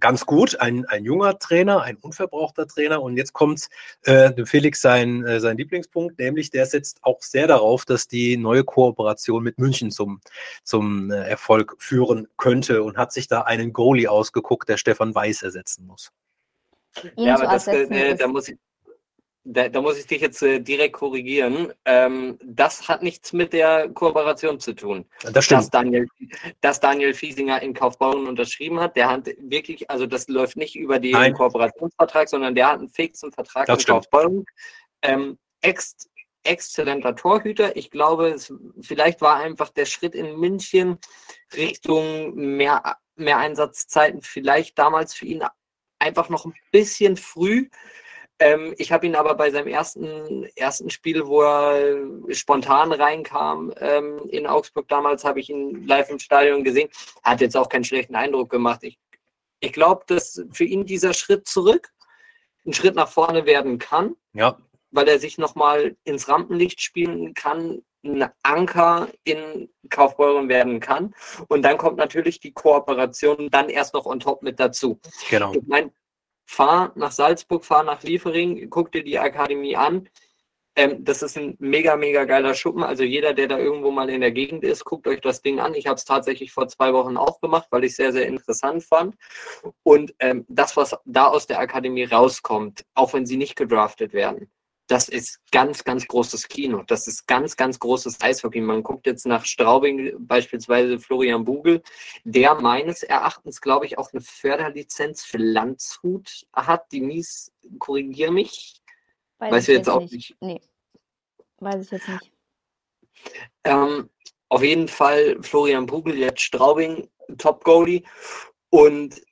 ganz gut. Ein, ein junger Trainer, ein unverbrauchter Trainer. Und jetzt kommt äh, Felix sein, äh, sein Lieblingspunkt, nämlich der setzt auch sehr darauf, dass die neue Kooperation mit München zum, zum äh, Erfolg führen könnte und hat sich da einen Goalie ausgeguckt, der Stefan Weiß ersetzen muss. Ja, aber das, äh, da muss ich, da, da, muss ich dich jetzt äh, direkt korrigieren. Ähm, das hat nichts mit der Kooperation zu tun. Das stimmt. Dass Daniel, dass Daniel Fiesinger in Kaufbeuren unterschrieben hat. Der hat wirklich, also das läuft nicht über den Nein. Kooperationsvertrag, sondern der hat einen fixen Vertrag das in stimmt. Kaufbeuren. Ähm, ex, exzellenter Torhüter. Ich glaube, es, vielleicht war einfach der Schritt in München Richtung mehr, mehr Einsatzzeiten vielleicht damals für ihn einfach noch ein bisschen früh. Ähm, ich habe ihn aber bei seinem ersten, ersten Spiel, wo er spontan reinkam ähm, in Augsburg damals, habe ich ihn live im Stadion gesehen. Hat jetzt auch keinen schlechten Eindruck gemacht. Ich, ich glaube, dass für ihn dieser Schritt zurück ein Schritt nach vorne werden kann. Ja. Weil er sich nochmal ins Rampenlicht spielen kann, ein Anker in Kaufbeuren werden kann. Und dann kommt natürlich die Kooperation dann erst noch on top mit dazu. Genau. Ich meine, fahr nach Salzburg, fahr nach Liefering, guck dir die Akademie an. Ähm, das ist ein mega, mega geiler Schuppen. Also jeder, der da irgendwo mal in der Gegend ist, guckt euch das Ding an. Ich habe es tatsächlich vor zwei Wochen auch gemacht, weil ich es sehr, sehr interessant fand. Und ähm, das, was da aus der Akademie rauskommt, auch wenn sie nicht gedraftet werden, das ist ganz, ganz großes Kino. Das ist ganz, ganz großes Eishockey. Man guckt jetzt nach Straubing, beispielsweise Florian Bugel, der meines Erachtens, glaube ich, auch eine Förderlizenz für Landshut hat. Die Mies, korrigiere mich. Weiß, Weiß ich jetzt jetzt auch nicht. nicht. Nee. Weiß ich jetzt nicht. Ähm, auf jeden Fall Florian Bugel, jetzt Straubing, Top-Goalie. Und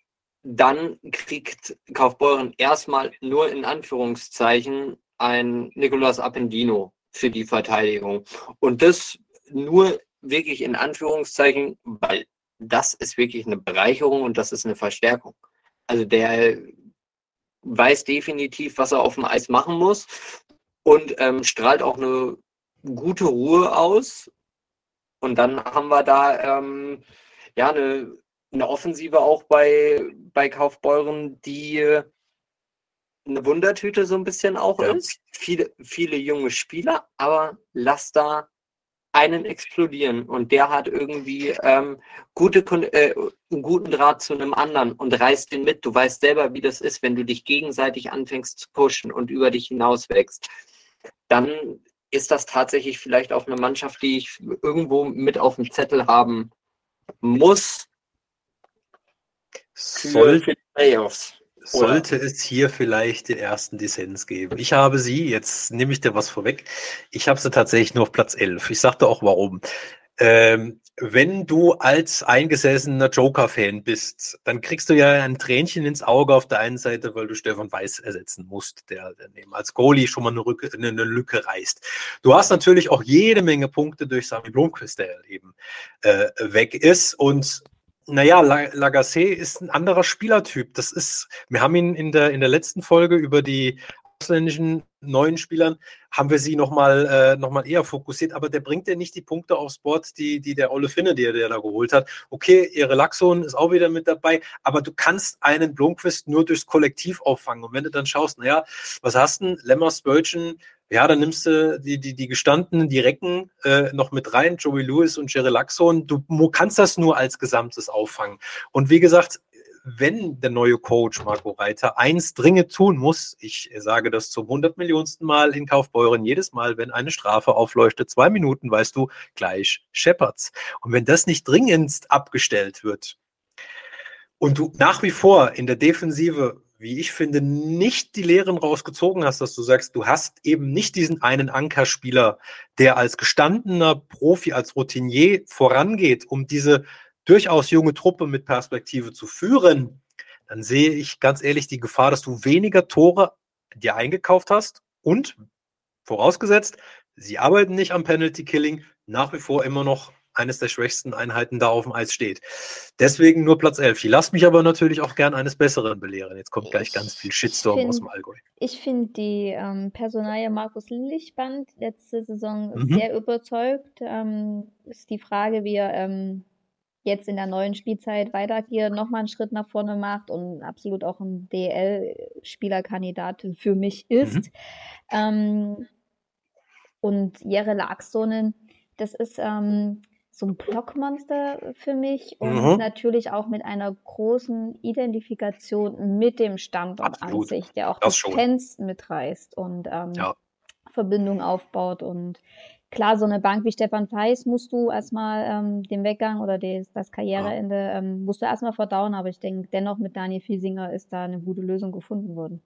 dann kriegt Kaufbeuren erstmal nur in Anführungszeichen ein Nicolas Appendino für die Verteidigung. Und das nur wirklich in Anführungszeichen, weil das ist wirklich eine Bereicherung und das ist eine Verstärkung. Also der weiß definitiv, was er auf dem Eis machen muss und ähm, strahlt auch eine gute Ruhe aus. Und dann haben wir da ähm, ja eine, eine Offensive auch bei, bei Kaufbeuren, die eine Wundertüte so ein bisschen auch Ja. ist. Viele, viele junge Spieler, aber lass da einen explodieren und der hat irgendwie ähm, gute, äh, einen guten Draht zu einem anderen und reißt den mit. Du weißt selber, wie das ist, wenn du dich gegenseitig anfängst zu pushen und über dich hinaus wächst. Dann ist das tatsächlich vielleicht auch eine Mannschaft, die ich irgendwo mit auf dem Zettel haben muss für, Soll, Playoffs. Oder? sollte es hier vielleicht den ersten Dissens geben. Ich habe sie, jetzt nehme ich dir was vorweg, ich habe sie tatsächlich nur auf Platz 11. Ich sagte auch warum. Ähm, wenn du als eingesessener Joker-Fan bist, dann kriegst du ja ein Tränchen ins Auge auf der einen Seite, weil du Stefan Weiß ersetzen musst, der, der neben als Goalie schon mal eine, Rücke, eine, eine Lücke reißt. Du hast natürlich auch jede Menge Punkte durch Sami Blomqvist, der eben äh, weg ist. Und naja, La- Lagacé ist ein anderer Spielertyp. Das ist, wir haben ihn in der, in der letzten Folge über die ausländischen neuen Spielern, haben wir sie nochmal äh, noch eher fokussiert, aber der bringt ja nicht die Punkte aufs Board, die, die der Olle Finne, der, der da geholt hat. Okay, ihre Laxon ist auch wieder mit dabei, aber du kannst einen Blomqvist nur durchs Kollektiv auffangen. Und wenn du dann schaust, naja, was hast du? Lemmer, Spurgeon, ja, dann nimmst du die, die, die gestandenen, die Recken äh, noch mit rein, Joey Lewis und Jerry Laxon. Du kannst das nur als Gesamtes auffangen. Und wie gesagt, wenn der neue Coach Marco Reiter eins dringend tun muss, ich sage das zum 100 Millionsten Mal in Kaufbeuren, jedes Mal, wenn eine Strafe aufleuchtet, zwei Minuten, weißt du, gleich Shepherds. Und wenn das nicht dringendst abgestellt wird und du nach wie vor in der Defensive wie ich finde, nicht die Lehren rausgezogen hast, dass du sagst, du hast eben nicht diesen einen Ankerspieler, der als gestandener Profi, als Routinier vorangeht, um diese durchaus junge Truppe mit Perspektive zu führen, dann sehe ich ganz ehrlich die Gefahr, dass du weniger Tore dir eingekauft hast und vorausgesetzt, sie arbeiten nicht am Penalty Killing, nach wie vor immer noch eines der schwächsten Einheiten da auf dem Eis steht. Deswegen nur Platz 11. Ich lasse mich aber natürlich auch gern eines Besseren belehren. Jetzt kommt gleich Ich ganz viel Shitstorm find- aus dem Allgäu. Ich finde die ähm, Personalie Markus Lillichband letzte Saison Mhm. sehr überzeugt. Ähm, ist die Frage, wie er ähm, jetzt in der neuen Spielzeit weiter hier nochmal einen Schritt nach vorne macht und absolut auch ein DL-Spielerkandidat für mich ist. Mhm. Ähm, und Jere Laaksonen, das ist ähm, so ein Blockmonster für mich und Mhm. natürlich auch mit einer großen Identifikation mit dem Standort an Absolut. sich, der auch Das schon. Fans mitreißt und ähm, Ja. Verbindung aufbaut. Und klar, so eine Bank wie Stefan Feis musst du erstmal ähm, den Weggang oder des, das Karriereende ähm, musst du erstmal verdauen, aber ich denke, dennoch mit Daniel Fiesinger ist da eine gute Lösung gefunden worden.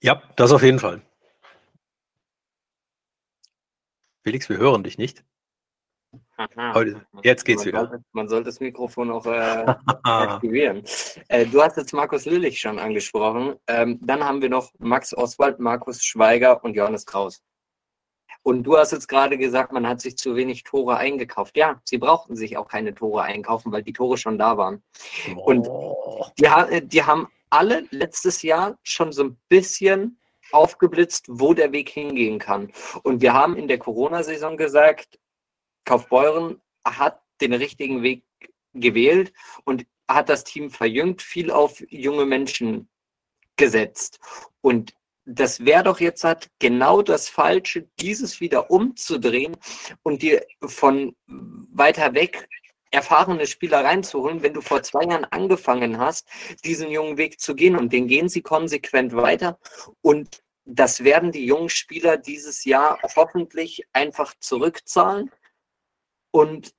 Ja, das auf jeden Fall. Felix, wir hören dich nicht. Heute, jetzt geht's man wieder. Sollte, man sollte das Mikrofon auch äh, <laughs> aktivieren. Äh, du hast jetzt Markus Lillich schon angesprochen. Ähm, dann haben wir noch Max Oswald, Markus Schweiger und Johannes Kraus. Und du hast jetzt gerade gesagt, man hat sich zu wenig Tore eingekauft. Ja, sie brauchten sich auch keine Tore einkaufen, weil die Tore schon da waren. Und Oh. die, ha- die haben alle letztes Jahr schon so ein bisschen aufgeblitzt, wo der Weg hingehen kann. Und wir haben in der Corona-Saison gesagt, Kaufbeuren hat den richtigen Weg gewählt und hat das Team verjüngt, viel auf junge Menschen gesetzt. Und das wäre doch jetzt halt genau das Falsche, dieses wieder umzudrehen und dir von weiter weg erfahrene Spieler reinzuholen, wenn du vor zwei Jahren angefangen hast, diesen jungen Weg zu gehen und den gehen sie konsequent weiter. Und das werden die jungen Spieler dieses Jahr hoffentlich einfach zurückzahlen. Und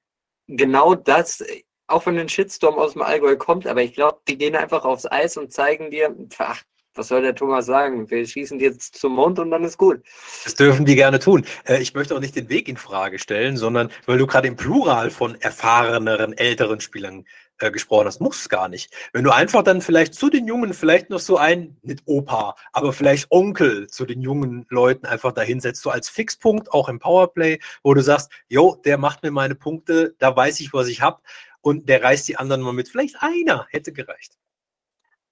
genau das, auch wenn ein Shitstorm aus dem Allgäu kommt, aber ich glaube, die gehen einfach aufs Eis und zeigen dir, ach, was soll der Thomas sagen? Wir schießen jetzt zum Mond und dann ist gut. Das dürfen die gerne tun. Äh, Ich möchte auch nicht den Weg in Frage stellen, sondern weil du gerade im Plural von erfahreneren, älteren Spielern äh, gesprochen hast, muss es gar nicht. Wenn du einfach dann vielleicht zu den Jungen vielleicht noch so ein, nicht Opa, aber vielleicht Onkel zu den jungen Leuten einfach dahinsetzt, so als Fixpunkt, auch im Powerplay, wo du sagst, jo, der macht mir meine Punkte, da weiß ich, was ich habe und der reißt die anderen mal mit. Vielleicht einer hätte gereicht.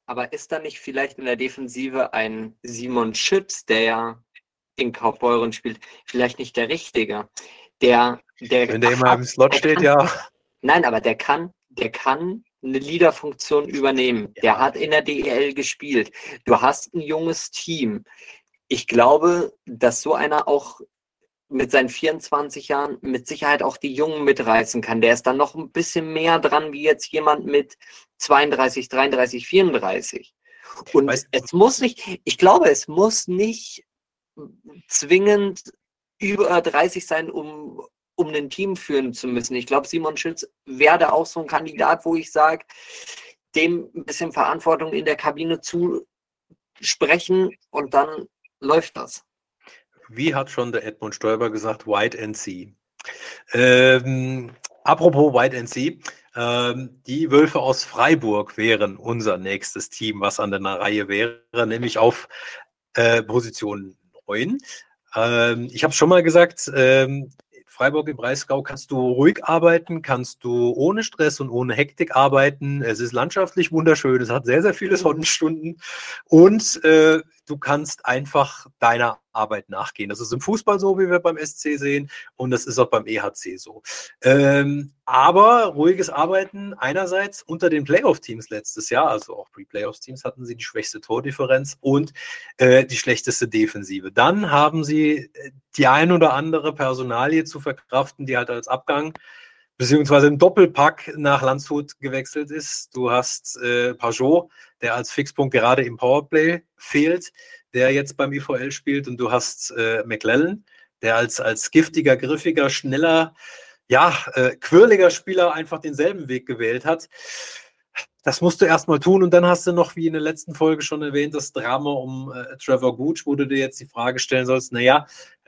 Aber ist da nicht vielleicht in der Defensive ein Simon Schütz, der ja in Kaufbeuren spielt, vielleicht nicht der Richtige? Der, der Wenn der immer im Slot steht, kann- ja. Nein, aber der kann, der kann eine Leaderfunktion übernehmen. Der hat in der DEL gespielt. Du hast ein junges Team. Ich glaube, dass so einer auch mit seinen 24 Jahren mit Sicherheit auch die Jungen mitreißen kann. Der ist dann noch ein bisschen mehr dran, wie jetzt jemand mit 32, 33, 34. Und Weißt- es muss nicht, ich glaube, es muss nicht zwingend über 30 sein, um, um ein Team führen zu müssen. Ich glaube, Simon Schütz wäre da auch so ein Kandidat, wo ich sage, dem ein bisschen Verantwortung in der Kabine zu sprechen und dann läuft das. Wie hat schon der Edmund Stoiber gesagt, White and See. Ähm, apropos White and See, ähm, die Wölfe aus Freiburg wären unser nächstes Team, was an der Reihe wäre, nämlich auf äh, Position 9. Ähm, ich habe schon mal gesagt, ähm, Freiburg im Breisgau kannst du ruhig arbeiten, kannst du ohne Stress und ohne Hektik arbeiten. Es ist landschaftlich wunderschön, es hat sehr, sehr viele Sonnenstunden und äh, du kannst einfach deiner Arbeit nachgehen. Das ist im Fußball so, wie wir beim SC sehen und das ist auch beim EHC so. Ähm, aber ruhiges Arbeiten einerseits unter den Playoff-Teams letztes Jahr, also auch Pre-Playoff-Teams hatten sie die schwächste Tordifferenz und äh, die schlechteste Defensive. Dann haben sie äh, die ein oder andere Personalie zu verkraften, die halt als Abgang beziehungsweise im Doppelpack nach Landshut gewechselt ist. Du hast äh, Pajot, der als Fixpunkt gerade im Powerplay fehlt, der jetzt beim IVL spielt und du hast äh, McLellan, der als, als giftiger, griffiger, schneller, ja, äh, quirliger Spieler einfach denselben Weg gewählt hat. Das musst du erstmal tun und dann hast du noch, wie in der letzten Folge schon erwähnt, das Drama um äh, Trevor Gooch, wo du dir jetzt die Frage stellen sollst, naja,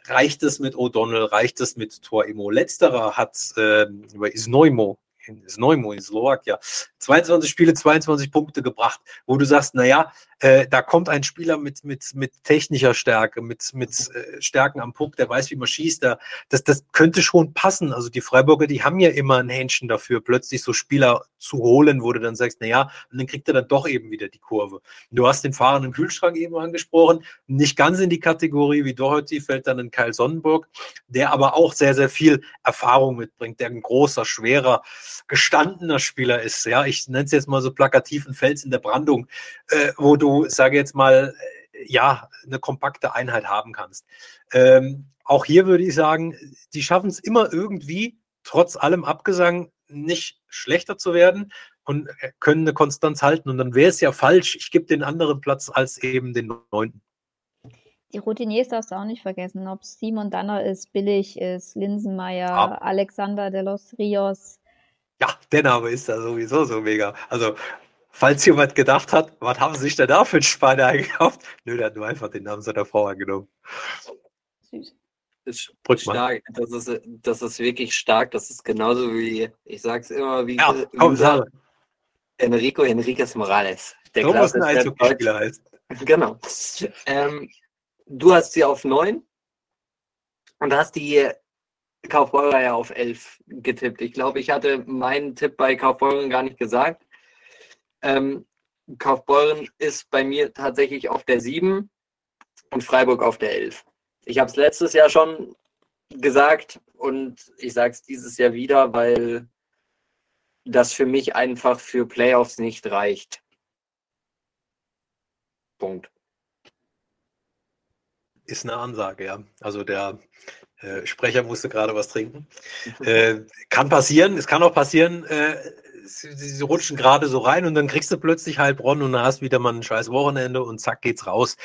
reicht es mit O'Donnell, reicht es mit Tor Imo? Letzterer hat äh, über Isnoimo, Isnoimo in Slowakia 22 Spiele, 22 Punkte gebracht, wo du sagst, naja, äh, da kommt ein Spieler mit, mit, mit technischer Stärke, mit, mit äh, Stärken am Puck, der weiß, wie man schießt, da, das, das könnte schon passen. Also die Freiburger, die haben ja immer ein Händchen dafür, plötzlich so Spieler zu holen, wo du dann sagst, naja, und dann kriegt er dann doch eben wieder die Kurve. Du hast den fahrenden Kühlschrank eben angesprochen, nicht ganz in die Kategorie wie Doherty fällt dann ein Kyle Sonnenburg, der aber auch sehr, sehr viel Erfahrung mitbringt, der ein großer, schwerer, gestandener Spieler ist. Ja, ich nenne es jetzt mal so plakativ ein Fels in der Brandung, äh, wo du, sage jetzt mal, äh, ja, eine kompakte Einheit haben kannst. Ähm, auch hier würde ich sagen, die schaffen es immer irgendwie, trotz allem Abgesang, nicht schlechter zu werden und äh, können eine Konstanz halten. Und dann wäre es ja falsch, ich gebe den anderen Platz als eben den neunten. Die Routiniers darfst du auch nicht vergessen, ob es Simon Danner ist, Billig ist, Linsenmeier, Ja. Alexander de los Rios. Ja, der Name ist da sowieso so mega. Also, falls jemand gedacht hat, was haben sie sich denn da für einen Spanner eingekauft? Nö, der hat nur einfach den Namen seiner Frau angenommen. Süß. ist stark. Das ist, das ist wirklich stark. Das ist genauso wie, ich sag's immer, wie ja, komm, sag. Enrico Enriquez Morales. Der Thomas ein Eishockeyspieler heißt. Genau. Ähm, du hast sie auf 9 und hast die Kaufbeurer ja auf 11 getippt. Ich glaube, ich hatte meinen Tipp bei Kaufbeuren gar nicht gesagt. Ähm, Kaufbeuren ist bei mir tatsächlich auf der 7 und Freiburg auf der 11. Ich habe es letztes Jahr schon gesagt und ich sage es dieses Jahr wieder, weil das für mich einfach für Playoffs nicht reicht. Punkt. Ist eine Ansage, ja. Also der äh, Sprecher musste gerade was trinken. Äh, kann passieren, es kann auch passieren, äh, sie, sie, rutschen gerade so rein und dann kriegst du plötzlich Heilbronn und dann hast wieder mal ein scheiß Wochenende und zack geht's raus.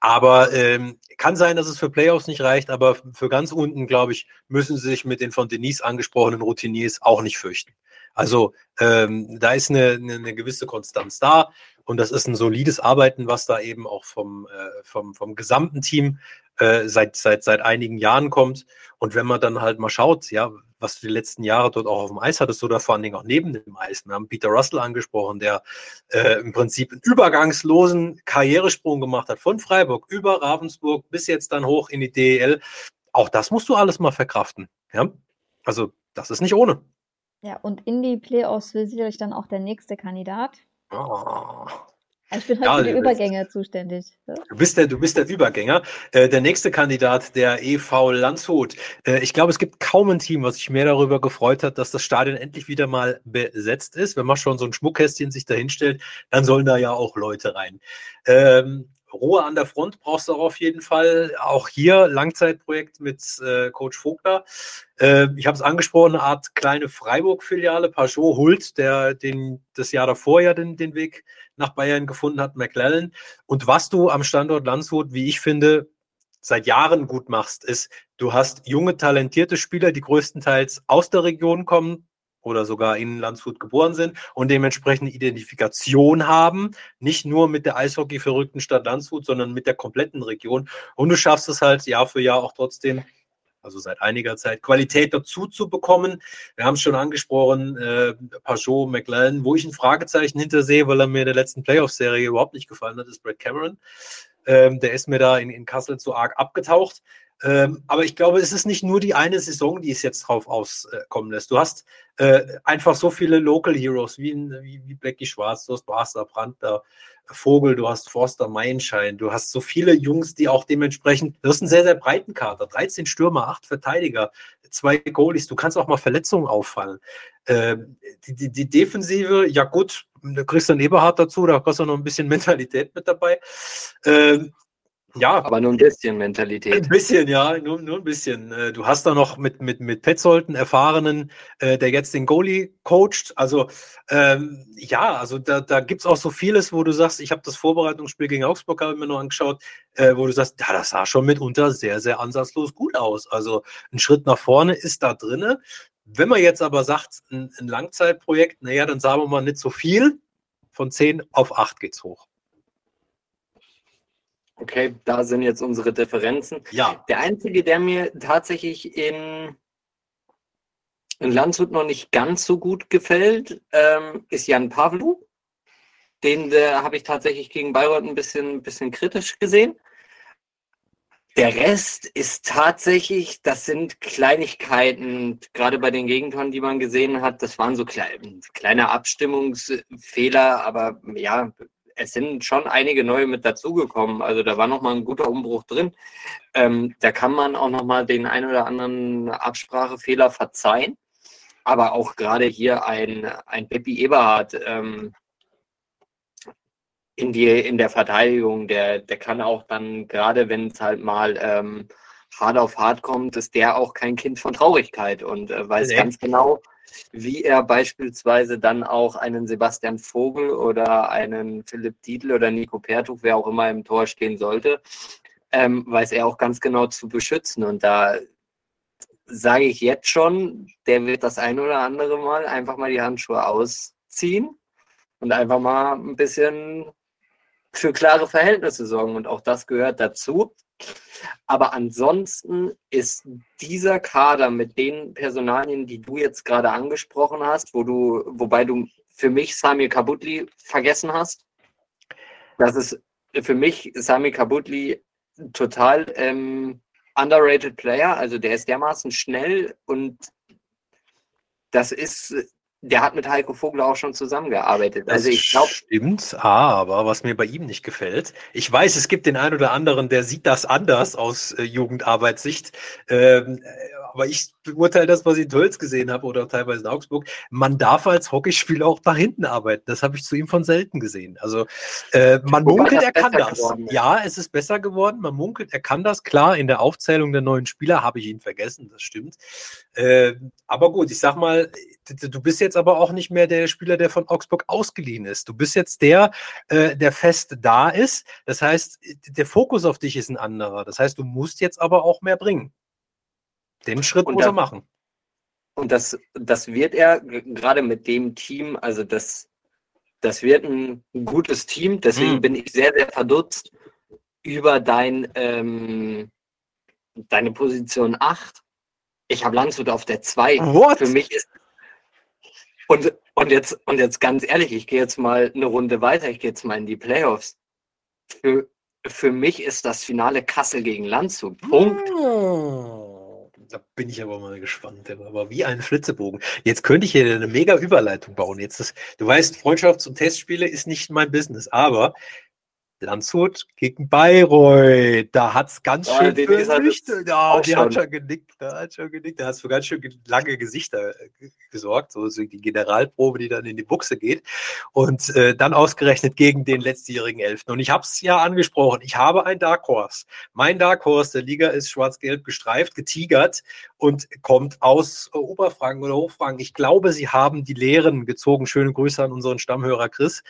Aber ähm, kann sein, dass es für Playoffs nicht reicht, aber für ganz unten, glaube ich, müssen sie sich mit den von Denise angesprochenen Routiniers auch nicht fürchten. Also ähm, da ist eine, eine, eine gewisse Konstanz da. Und das ist ein solides Arbeiten, was da eben auch vom, äh, vom, vom gesamten Team äh, seit, seit, seit einigen Jahren kommt. Und wenn man dann halt mal schaut, ja, was du die letzten Jahre dort auch auf dem Eis hattest oder vor allen Dingen auch neben dem Eis. Wir haben Peter Russell angesprochen, der äh, im Prinzip einen übergangslosen Karrieresprung gemacht hat von Freiburg über Ravensburg bis jetzt dann hoch in die DEL. Auch das musst du alles mal verkraften. Ja? Also das ist nicht ohne. Ja, und in die Playoffs will sicherlich dann auch der nächste Kandidat. Oh. Ich bin halt ja, für die Übergänge bist, zuständig. Du bist der, du bist der Übergänger. Äh, der nächste Kandidat, der EV Landshut. Äh, ich glaube, es gibt kaum ein Team, was sich mehr darüber gefreut hat, dass das Stadion endlich wieder mal besetzt ist. Wenn man schon so ein Schmuckkästchen sich dahinstellt, dann sollen da ja auch Leute rein. Ähm, Ruhe an der Front brauchst du auch auf jeden Fall. Auch hier Langzeitprojekt mit äh, Coach Vogler. Äh, ich habe es angesprochen, eine Art kleine Freiburg-Filiale. Pajot Hult, der den, das Jahr davor ja den, den Weg nach Bayern gefunden hat, McLellan. Und was du am Standort Landshut, wie ich finde, seit Jahren gut machst, ist, du hast junge, talentierte Spieler, die größtenteils aus der Region kommen, oder sogar in Landshut geboren sind und dementsprechend Identifikation haben, nicht nur mit der Eishockey-verrückten Stadt Landshut, sondern mit der kompletten Region. Und du schaffst es halt Jahr für Jahr auch trotzdem, also seit einiger Zeit, Qualität dazu zu bekommen. Wir haben es schon angesprochen, äh, Pajot, McLaren, wo ich ein Fragezeichen hintersehe, weil er mir in der letzten Playoff-Serie überhaupt nicht gefallen hat, ist Brad Cameron. Ähm, der ist mir da in, in Kassel zu arg abgetaucht. Ähm, aber ich glaube, es ist nicht nur die eine Saison, die es jetzt drauf auskommen lässt. Du hast äh, einfach so viele Local Heroes wie, wie, wie Blackie Schwarz, du hast Barster, Brandter, Vogel, du hast Forster, Meinschein, du hast so viele Jungs, die auch dementsprechend, du hast einen sehr, sehr breiten Kader, 13 Stürmer, 8 Verteidiger, zwei Goalies, du kannst auch mal Verletzungen auffallen. Äh, die, die, die, Defensive, ja gut, Christian Eberhardt dazu, da hast du noch ein bisschen <laughs> Mentalität mit dabei. Äh, ja. Aber nur ein bisschen Mentalität. Ein bisschen, ja, nur, nur ein bisschen. Äh, du hast da noch mit, mit, mit Petzold einen erfahrenen, äh, der jetzt den Goalie coacht. Also, ähm, ja, also da, da gibt es auch so vieles, wo du sagst, ich habe das Vorbereitungsspiel gegen Augsburg habe ich mir noch angeschaut, äh, wo du sagst, ja, das sah schon mitunter sehr, sehr ansatzlos gut aus. Also ein Schritt nach vorne ist da drin. Wenn man jetzt aber sagt, ein, ein Langzeitprojekt, naja, dann sagen wir mal nicht so viel. Von 10 auf 8 geht's hoch. Okay, da sind jetzt unsere Differenzen. Ja. Der einzige, der mir tatsächlich in, in Landshut noch nicht ganz so gut gefällt, ähm, ist Jan Pavlu. Den äh, habe ich tatsächlich gegen Bayreuth ein bisschen, bisschen kritisch gesehen. Der Rest ist tatsächlich, das sind Kleinigkeiten, gerade bei den Gegentoren, die man gesehen hat, das waren so kleine Abstimmungsfehler, aber ja, es sind schon einige neue mit dazugekommen. Also da war nochmal ein guter Umbruch drin. Ähm, da kann man auch nochmal den ein oder anderen Absprachefehler verzeihen. Aber auch gerade hier ein, ein Peppi Eberhardt ähm, in, die, in der Verteidigung, der, der kann auch dann, gerade wenn es halt mal ähm, hart auf hart kommt, ist der auch kein Kind von Traurigkeit und äh, weiß nee. ganz genau, wie er beispielsweise dann auch einen Sebastian Vogel oder einen Philipp Dietl oder Nico Pertuch, wer auch immer im Tor stehen sollte, ähm, weiß er auch ganz genau zu beschützen. Und da sage ich jetzt schon, der wird das ein oder andere Mal einfach mal die Handschuhe ausziehen und einfach mal ein bisschen für klare Verhältnisse sorgen. Und auch das gehört dazu. Aber ansonsten ist dieser Kader mit den Personalien, die du jetzt gerade angesprochen hast, wo du, wobei du für mich Samir Kabutli vergessen hast, das ist für mich Sami Kabutli total ähm, underrated Player. Also der ist dermaßen schnell und das ist der hat mit Heiko Vogel auch schon zusammengearbeitet. Also ich glaube. Stimmt, aber was mir bei ihm nicht gefällt, ich weiß, es gibt den einen oder anderen, der sieht das anders aus äh, Jugendarbeitssicht. Ähm, aber ich beurteile das, was ich in Tölz gesehen habe oder teilweise in Augsburg. Man darf als Hockeyspieler auch da hinten arbeiten. Das habe ich zu ihm von selten gesehen. Also äh, man Wobei munkelt, er kann das. Ja, es ist besser geworden. Man munkelt, er kann das. Klar, in der Aufzählung der neuen Spieler habe ich ihn vergessen. Das stimmt. Äh, aber gut, ich sag mal, du bist jetzt aber auch nicht mehr der Spieler, der von Augsburg ausgeliehen ist. Du bist jetzt der, äh, der fest da ist. Das heißt, der Fokus auf dich ist ein anderer. Das heißt, du musst jetzt aber auch mehr bringen. Den Schritt und muss da, er machen. Und das, das wird er gerade mit dem Team, also das, das wird ein gutes Team. Deswegen hm. bin ich sehr, sehr verdutzt über dein, ähm, deine Position 8. Ich habe Landshut auf der 2. Für mich ist. Und, und, jetzt, und jetzt ganz ehrlich, ich gehe jetzt mal eine Runde weiter, ich gehe jetzt mal in die Playoffs. Für, für mich ist das Finale Kassel gegen Landshut. Punkt. Oh da bin ich aber mal gespannt. Aber wie ein Flitzebogen. Jetzt könnte ich hier eine mega Überleitung bauen. Jetzt das, du weißt, Freundschafts- und Testspiele ist nicht mein Business, aber Landshut gegen Bayreuth. Da hat es ganz ja, schön befürchtet. Ja, die hat schon genickt. Da hat schon genickt. Da hat es für ganz schön lange Gesichter äh, gesorgt. So, so die Generalprobe, die dann in die Buchse geht. Und äh, dann ausgerechnet gegen den letztjährigen Elften. Und ich habe es ja angesprochen. Ich habe ein Dark Horse. Mein Dark Horse der Liga ist schwarz-gelb gestreift, getigert und kommt aus äh, Oberfranken oder Hochfranken. Ich glaube, sie haben die Lehren gezogen. Schöne Grüße an unseren Stammhörer Chris.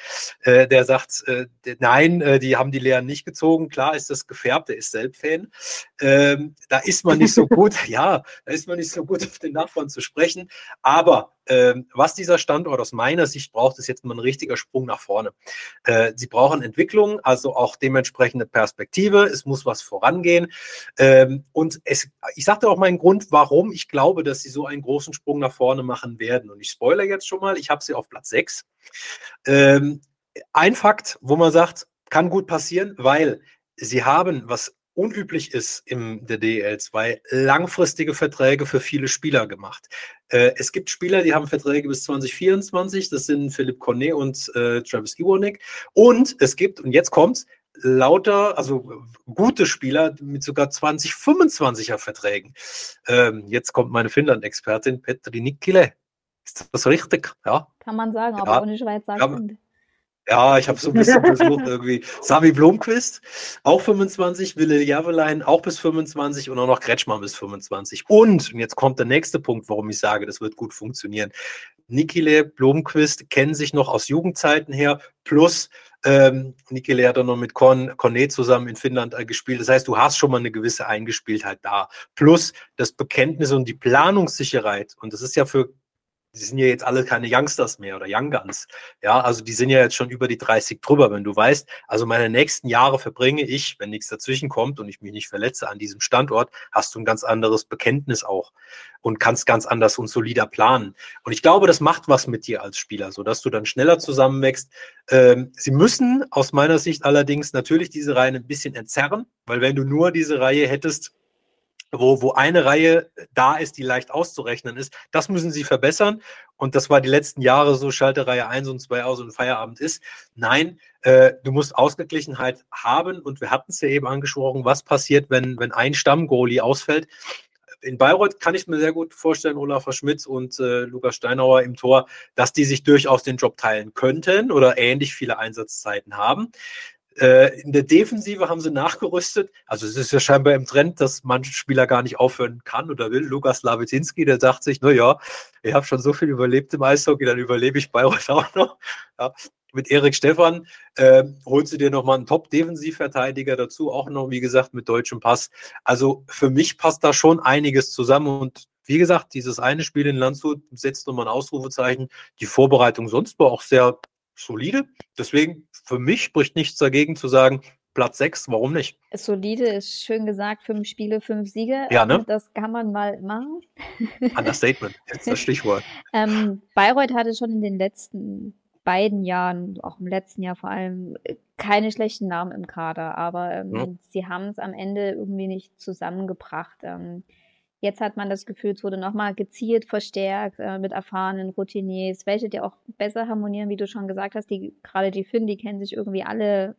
Äh, der sagt, äh, nein, äh, die haben die Lehren nicht gezogen. Klar ist das gefärbt, der ist selbst Fan. Ähm, da ist man nicht so <laughs> gut, ja, da ist man nicht so gut <laughs> auf den Nachbarn zu sprechen. Aber ähm, was dieser Standort aus meiner Sicht braucht, ist jetzt mal ein richtiger Sprung nach vorne. Äh, sie brauchen Entwicklung, also auch dementsprechende Perspektive. Es muss was vorangehen. Ähm, und es, ich sagte auch meinen Grund, warum ich glaube, dass sie so einen großen Sprung nach vorne machen werden. Und ich spoilere jetzt schon mal, ich habe sie auf Platz 6. Ähm, ein Fakt, wo man sagt, kann gut passieren, weil sie haben, was unüblich ist im der DL2, langfristige Verträge für viele Spieler gemacht. Äh, es gibt Spieler, die haben Verträge bis 2024, das sind Philipp Cornet und äh, Travis Iwonik. Und es gibt, und jetzt kommt's, lauter, also gute Spieler mit sogar 2025er Verträgen. Ähm, jetzt kommt meine Finnland-Expertin Petri Nikkile. Ist das richtig? Ja. Kann man sagen, ja. aber ohne Schweizer Akzent. Ja, ich habe so ein bisschen versucht irgendwie. <laughs> Sami Blomqvist, auch 25, Wille Javelein auch bis 25 und auch noch Kretschmann bis 25. Und, und jetzt kommt der nächste Punkt, warum ich sage, das wird gut funktionieren. Nikile, Blomqvist kennen sich noch aus Jugendzeiten her, plus ähm, Nikile hat auch noch mit Con, Cornet zusammen in Finnland äh, gespielt. Das heißt, du hast schon mal eine gewisse Eingespieltheit da. Plus das Bekenntnis und die Planungssicherheit. Und das ist ja für die sind ja jetzt alle keine Youngsters mehr oder Young Guns. Ja, also die sind ja jetzt schon über die 30 drüber, wenn du weißt, also meine nächsten Jahre verbringe ich, wenn nichts dazwischen kommt und ich mich nicht verletze an diesem Standort, hast du ein ganz anderes Bekenntnis auch und kannst ganz anders und solider planen. Und ich glaube, das macht was mit dir als Spieler, sodass du dann schneller zusammenwächst. Ähm, sie müssen aus meiner Sicht allerdings natürlich diese Reihe ein bisschen entzerren, weil wenn du nur diese Reihe hättest, wo, wo eine Reihe da ist, die leicht auszurechnen ist. Das müssen sie verbessern. Und das war die letzten Jahre so, schalte Reihe 1 und 2 aus und Feierabend ist. Nein, äh, du musst Ausgeglichenheit haben. Und wir hatten es ja eben angesprochen, was passiert, wenn, wenn ein Stammgoalie ausfällt. In Bayreuth kann ich mir sehr gut vorstellen, Olaf Schmidt und äh, Lukas Steinauer im Tor, dass die sich durchaus den Job teilen könnten oder ähnlich viele Einsatzzeiten haben. Äh, in der Defensive haben sie nachgerüstet. Also es ist ja scheinbar im Trend, dass manche Spieler gar nicht aufhören kann oder will. Lukas Lawetinski, der sagt sich, naja, ich habe schon so viel überlebt im Eishockey, dann überlebe ich Bayreuth <laughs> auch noch. Ja. Mit Erik Stefan äh, holst du dir nochmal einen Top-Defensivverteidiger dazu, auch noch, wie gesagt, mit deutschem Pass. Also für mich passt da schon einiges zusammen und wie gesagt, dieses eine Spiel in Landshut setzt nochmal ein Ausrufezeichen. Die Vorbereitung sonst war auch sehr solide. Deswegen, für mich spricht nichts dagegen zu sagen, Platz 6, warum nicht? Solide ist schön gesagt, fünf Spiele, fünf Siege. Ja, ne? Das kann man mal machen. <laughs> Understatement, ist das Stichwort. <laughs> ähm, Bayreuth hatte schon in den letzten beiden Jahren, auch im letzten Jahr vor allem, keine schlechten Namen im Kader, aber ähm, ja. sie haben es am Ende irgendwie nicht zusammengebracht. Ähm, Jetzt hat man das Gefühl, es wurde nochmal gezielt verstärkt äh, mit erfahrenen Routiniers, welche die auch besser harmonieren, wie du schon gesagt hast. Die, gerade die Finn, die kennen sich irgendwie alle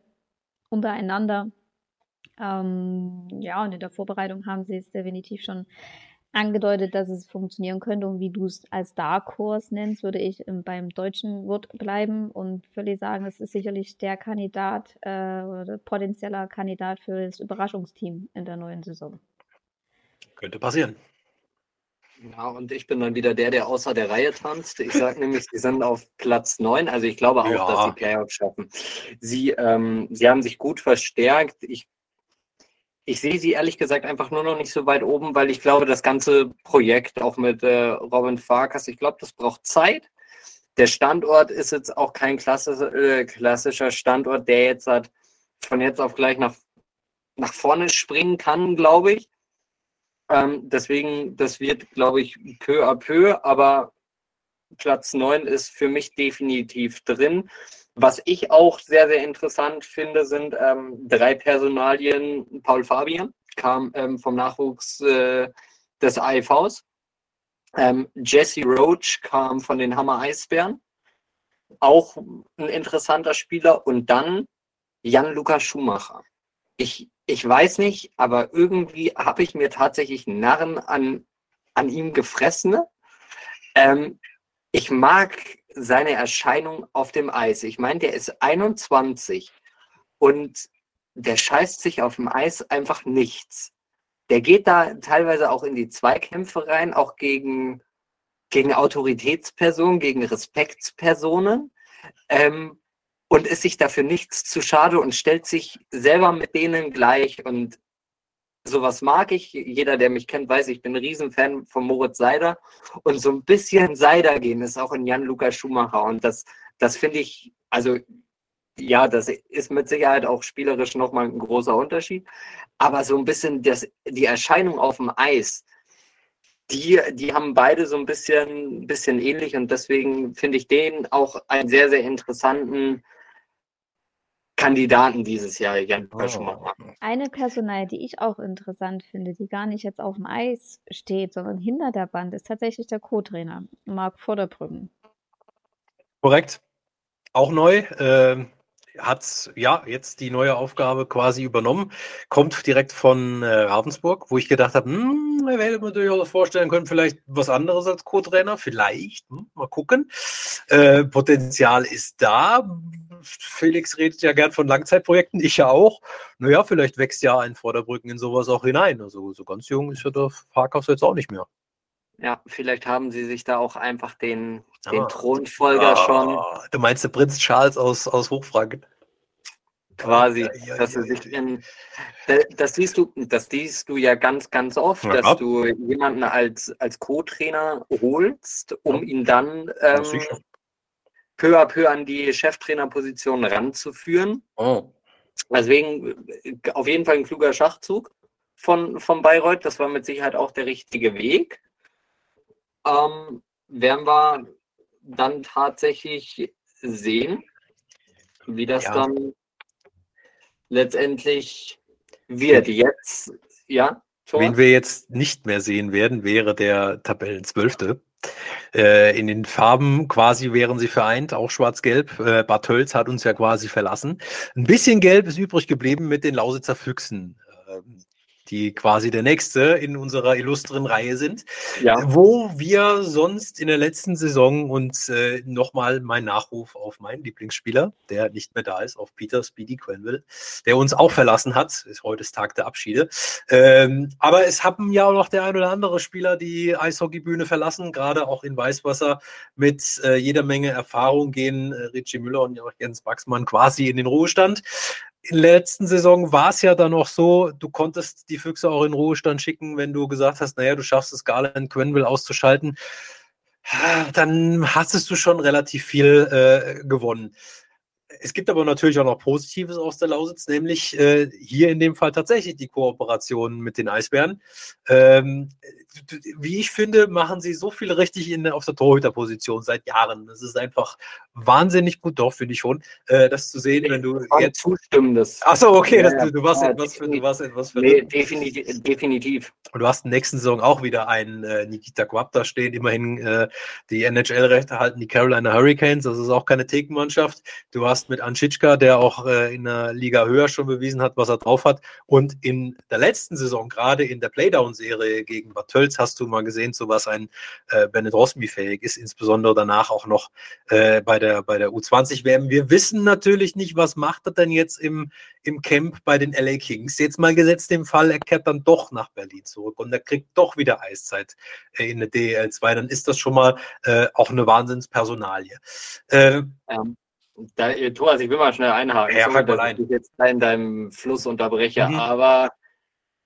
untereinander. Ähm, ja, und in der Vorbereitung haben sie es definitiv schon angedeutet, dass es funktionieren könnte. Und wie du es als Dark Horse nennst, würde ich ähm, beim deutschen Wort bleiben und völlig sagen, es ist sicherlich der Kandidat äh, oder potenzieller Kandidat für das Überraschungsteam in der neuen Saison. Könnte passieren. Ja, und ich bin dann wieder der, der außer der Reihe tanzt. Ich sage <laughs> nämlich, sie sind auf Platz 9. Also ich glaube auch, ja. dass sie Playoffs schaffen. Sie, ähm, sie haben sich gut verstärkt. Ich, ich sehe sie ehrlich gesagt einfach nur noch nicht so weit oben, weil ich glaube, das ganze Projekt auch mit äh, Robin Farkas, ich glaube, das braucht Zeit. Der Standort ist jetzt auch kein klassisch, äh, klassischer Standort, der jetzt hat, von jetzt auf gleich nach, nach vorne springen kann, glaube ich. Ähm, deswegen, das wird, glaube ich, peu à peu, aber Platz 9 ist für mich definitiv drin. Was ich auch sehr, sehr interessant finde, sind ähm, drei Personalien. Paul Fabian kam ähm, vom Nachwuchs äh, des AIVs. Ähm, Jesse Roach kam von den Hammer Eisbären. Auch ein interessanter Spieler. Und dann Jan-Lukas Schumacher. Ich ich weiß nicht, aber irgendwie habe ich mir tatsächlich Narren an, an ihm gefressen. Ähm, ich mag seine Erscheinung auf dem Eis. Ich meine, der ist 21 und der scheißt sich auf dem Eis einfach nichts. Der geht da teilweise auch in die Zweikämpfe rein, auch gegen, gegen Autoritätspersonen, gegen Respektspersonen. Ähm, und ist sich dafür nichts zu schade und stellt sich selber mit denen gleich. Und sowas mag ich. Jeder, der mich kennt, weiß, ich bin ein Riesenfan von Moritz Seider. Und so ein bisschen Seider gehen ist auch in Jan-Luca Schumacher. Und das, das finde ich, also ja, das ist mit Sicherheit auch spielerisch nochmal ein großer Unterschied. Aber so ein bisschen das, die Erscheinung auf dem Eis, die, die haben beide so ein bisschen, bisschen ähnlich und deswegen finde ich den auch einen sehr, sehr interessanten Kandidaten dieses Jahr, Jan oh. Eine Personal, die ich auch interessant finde, die gar nicht jetzt auf dem Eis steht, sondern hinter der Band, ist tatsächlich der Co-Trainer, Marc Vorderbrücken. Korrekt. Auch neu. Ähm, hat ja jetzt die neue Aufgabe quasi übernommen, kommt direkt von äh, Ravensburg, wo ich gedacht habe, hm, ich hätte mir durchaus vorstellen können, vielleicht was anderes als Co-Trainer, vielleicht, hm, mal gucken. Äh, Potenzial ist da. Felix redet ja gern von Langzeitprojekten, ich ja auch. Naja, vielleicht wächst ja ein Vorderbrücken in sowas auch hinein. Also so ganz jung ist ja der Farkas jetzt auch nicht mehr. Ja, vielleicht haben sie sich da auch einfach den, den ah. Thronfolger ah, schon. Du meinst der Prinz Charles aus, aus Hochfranken? Quasi, ja, ja, dass ja, sich in, das siehst du, das siehst du ja ganz, ganz oft, dass du jemanden als, als Co-Trainer holst, um ihn dann ähm, peu à peu an die Cheftrainerposition ranzuführen. Oh. Deswegen auf jeden Fall ein kluger Schachzug von, von Bayreuth. Das war mit Sicherheit auch der richtige Weg ähm, werden wir dann tatsächlich sehen, wie das ja. dann letztendlich wird. Jetzt, ja. Tor? Wen wir jetzt nicht mehr sehen werden, wäre der Tabellenzwölfte. Äh, in den Farben quasi wären sie vereint, auch schwarz-gelb. Äh, Bad Tölz hat uns ja quasi verlassen. Ein bisschen gelb ist übrig geblieben mit den Lausitzer Füchsen. Ähm, die quasi der nächste in unserer illustren Reihe sind, ja. wo wir sonst in der letzten Saison uns äh, nochmal mein Nachruf auf meinen Lieblingsspieler, der nicht mehr da ist, auf Peter Speedy Quenville, der uns auch verlassen hat, ist heute Tag der Abschiede. Ähm, aber es haben ja auch noch der ein oder andere Spieler die Eishockeybühne verlassen, gerade auch in Weißwasser mit äh, jeder Menge Erfahrung gehen äh, Richie Müller und Jens Wachsmann quasi in den Ruhestand letzten Saison war es ja dann auch so, du konntest die Füchse auch in Ruhestand schicken, wenn du gesagt hast, naja, du schaffst es, Garland Quenville auszuschalten. Dann hattest du schon relativ viel äh, gewonnen. Es gibt aber natürlich auch noch Positives aus der Lausitz, nämlich äh, hier in dem Fall tatsächlich die Kooperation mit den Eisbären. Ähm, wie ich finde, machen sie so viel richtig in, auf der Torhüterposition seit Jahren. Das ist einfach wahnsinnig gut, doch, finde ich schon, äh, das zu sehen, wenn du jetzt zustimmen. Das Achso, okay, ja, das, du, du, warst ja, etwas für, du warst etwas für. Nee, definitiv, definitiv. Und du hast in der nächsten Saison auch wieder einen äh, Nikita Quab da stehen. Immerhin äh, die NHL-Rechte halten die Carolina Hurricanes, das ist auch keine Thekenmannschaft. Du hast mit Anschitschka, der auch äh, in der Liga höher schon bewiesen hat, was er drauf hat. Und in der letzten Saison, gerade in der Playdown-Serie gegen Bad Tölz, hast du mal gesehen, zu was ein äh, Bennett Rosmi fähig ist, insbesondere danach auch noch äh, bei der, bei der U20-WM. Wir wissen natürlich nicht, was macht er denn jetzt im, im Camp bei den LA Kings. Jetzt mal gesetzt den Fall, er kehrt dann doch nach Berlin zurück und er kriegt doch wieder Eiszeit äh, in der DEL2, dann ist das schon mal äh, auch eine Wahnsinnspersonalie. Äh, ähm. Da, Thomas, ich will mal schnell einhaken. Ja, Sorry, dass ich jetzt in deinem Fluss unterbreche, mhm. aber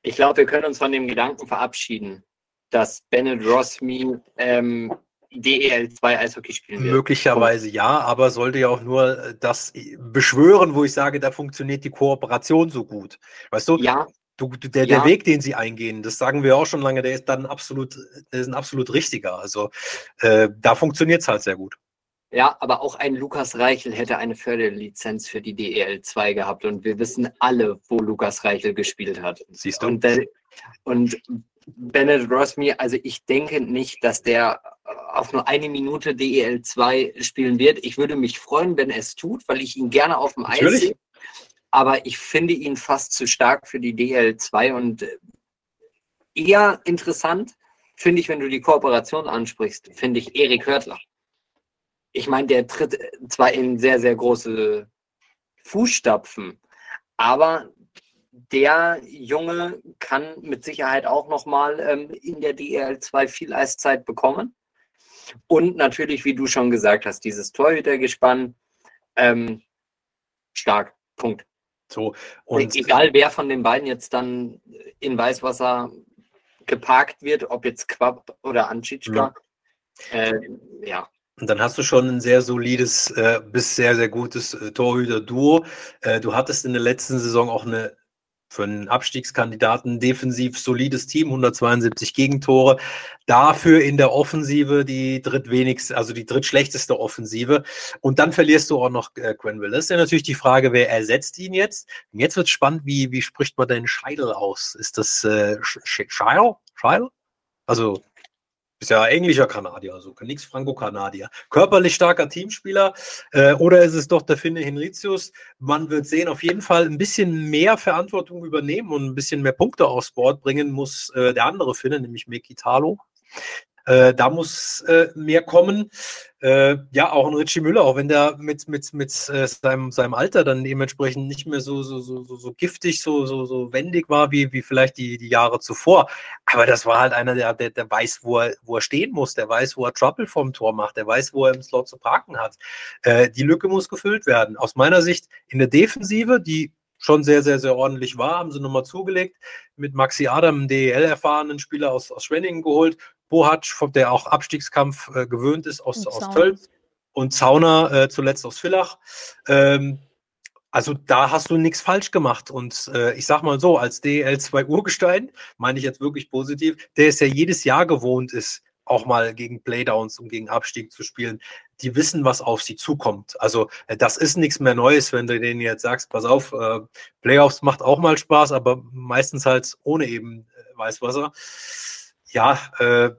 ich glaube, wir können uns von dem Gedanken verabschieden, dass Bennett Rossme ähm, DEL2 Eishockey spielen wird. Möglicherweise ja, aber sollte ja auch nur äh, das beschwören, wo ich sage, da funktioniert die Kooperation so gut. Weißt du? Ja. Du, der, ja. der Weg, den sie eingehen, das sagen wir auch schon lange, der ist dann absolut, der ist ein absolut richtiger. Also äh, da funktioniert es halt sehr gut. Ja, aber auch ein Lukas Reichel hätte eine Förderlizenz für die DEL2 gehabt und wir wissen alle, wo Lukas Reichel gespielt hat. Siehst du? Und, der, und Bennett Rossme, also ich denke nicht, dass der auf nur eine Minute DEL2 spielen wird. Ich würde mich freuen, wenn er es tut, weil ich ihn gerne auf dem Eis sehe. Aber ich finde ihn fast zu stark für die DL2 und eher interessant finde ich, wenn du die Kooperation ansprichst, finde ich Erik Hörtler. Ich meine, der tritt zwar in sehr, sehr große Fußstapfen, aber der Junge kann mit Sicherheit auch nochmal ähm, in der DL2 viel Eiszeit bekommen. Und natürlich, wie du schon gesagt hast, dieses Torhütergespann. Ähm, stark. Punkt. So, und egal wer von den beiden jetzt dann in Weißwasser geparkt wird, ob jetzt Quab oder Anschitschka. Äh, ja. Und dann hast du schon ein sehr solides äh, bis sehr, sehr gutes äh, Torhüter-Duo. Äh, du hattest in der letzten Saison auch eine für einen Abstiegskandidaten defensiv solides Team, 172 Gegentore. Dafür in der Offensive die drittwenigste, also die drittschlechteste Offensive. Und dann verlierst du auch noch äh. Das ist ja natürlich die Frage, wer ersetzt ihn jetzt? Und jetzt wird spannend, wie, wie spricht man denn Scheidel aus? Ist das äh? Scheidel? Also ist ja englischer Kanadier, also nichts Franco-Kanadier. Körperlich starker Teamspieler. Äh, oder ist es doch der Finne Henricius? Man wird sehen, auf jeden Fall ein bisschen mehr Verantwortung übernehmen und ein bisschen mehr Punkte aufs Board bringen muss äh, der andere Finne, nämlich Mekitalo. Äh, da muss äh, mehr kommen. Äh, ja, auch ein Richie Müller, auch wenn der mit, mit, mit äh, seinem, seinem Alter dann dementsprechend nicht mehr so, so, so, so, giftig, so, so, so wendig war, wie, wie vielleicht die, die Jahre zuvor. Aber das war halt einer, der, der, der weiß, wo er, wo er stehen muss, der weiß, wo er Trouble vom Tor macht, der weiß, wo er im Slot zu parken hat. Äh, die Lücke muss gefüllt werden. Aus meiner Sicht in der Defensive, die schon sehr, sehr, sehr ordentlich war, haben sie nochmal zugelegt, mit Maxi Adam, DEL-erfahrenen Spieler aus, aus Schwenningen geholt, Bohac, der auch Abstiegskampf äh, gewöhnt ist aus, aus Tölz und Zauner äh, zuletzt aus Villach. Ähm, also da hast du nichts falsch gemacht. Und äh, ich sag mal so, als DL2 Urgestein, meine ich jetzt wirklich positiv, der es ja jedes Jahr gewohnt ist, auch mal gegen Playdowns und gegen Abstieg zu spielen, die wissen, was auf sie zukommt. Also äh, das ist nichts mehr Neues, wenn du denen jetzt sagst, pass auf, äh, Playoffs macht auch mal Spaß, aber meistens halt ohne eben äh, Weißwasser. Ja, äh,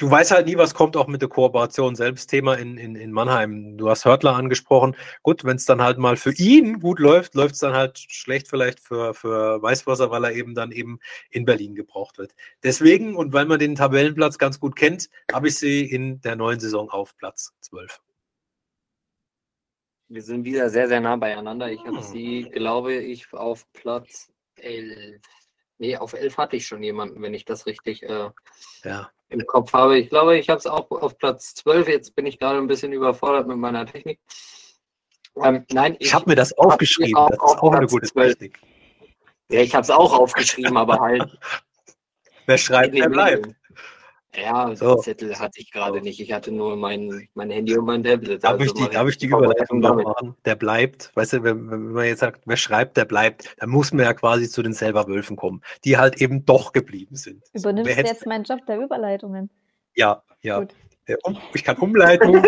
du weißt halt nie, was kommt auch mit der Kooperation. Selbst Thema in, in, in Mannheim. Du hast Hörtler angesprochen. Gut, wenn es dann halt mal für ihn gut läuft, läuft es dann halt schlecht vielleicht für, für Weißwasser, weil er eben dann eben in Berlin gebraucht wird. Deswegen und weil man den Tabellenplatz ganz gut kennt, habe ich sie in der neuen Saison auf Platz 12. Wir sind wieder sehr, sehr nah beieinander. Ich habe hm. sie, glaube ich, auf Platz 11. Nee, auf 11 hatte ich schon jemanden, wenn ich das richtig äh, ja im Kopf habe. Ich glaube, ich habe es auch auf Platz 12. Jetzt bin ich gerade ein bisschen überfordert mit meiner Technik. Ähm, nein, ich, ich habe mir das aufgeschrieben. Auch, das ist auch eine gute 12. Technik. Ja, ich habe es auch aufgeschrieben, aber halt. <laughs> Wer schreibt, wer bleibt. Ja, so. Zettel hatte ich gerade nicht. Ich hatte nur mein, mein Handy und mein Tablet. Darf, also ich, die, darf ich die Überleitung da machen? Der bleibt. Weißt du, wenn, wenn, man jetzt sagt, wer schreibt, der bleibt, dann muss man ja quasi zu den selber Wölfen kommen, die halt eben doch geblieben sind. Übernimmst du jetzt meinen Job der Überleitungen? Ja, ja. Gut. Ich kann Umleitung,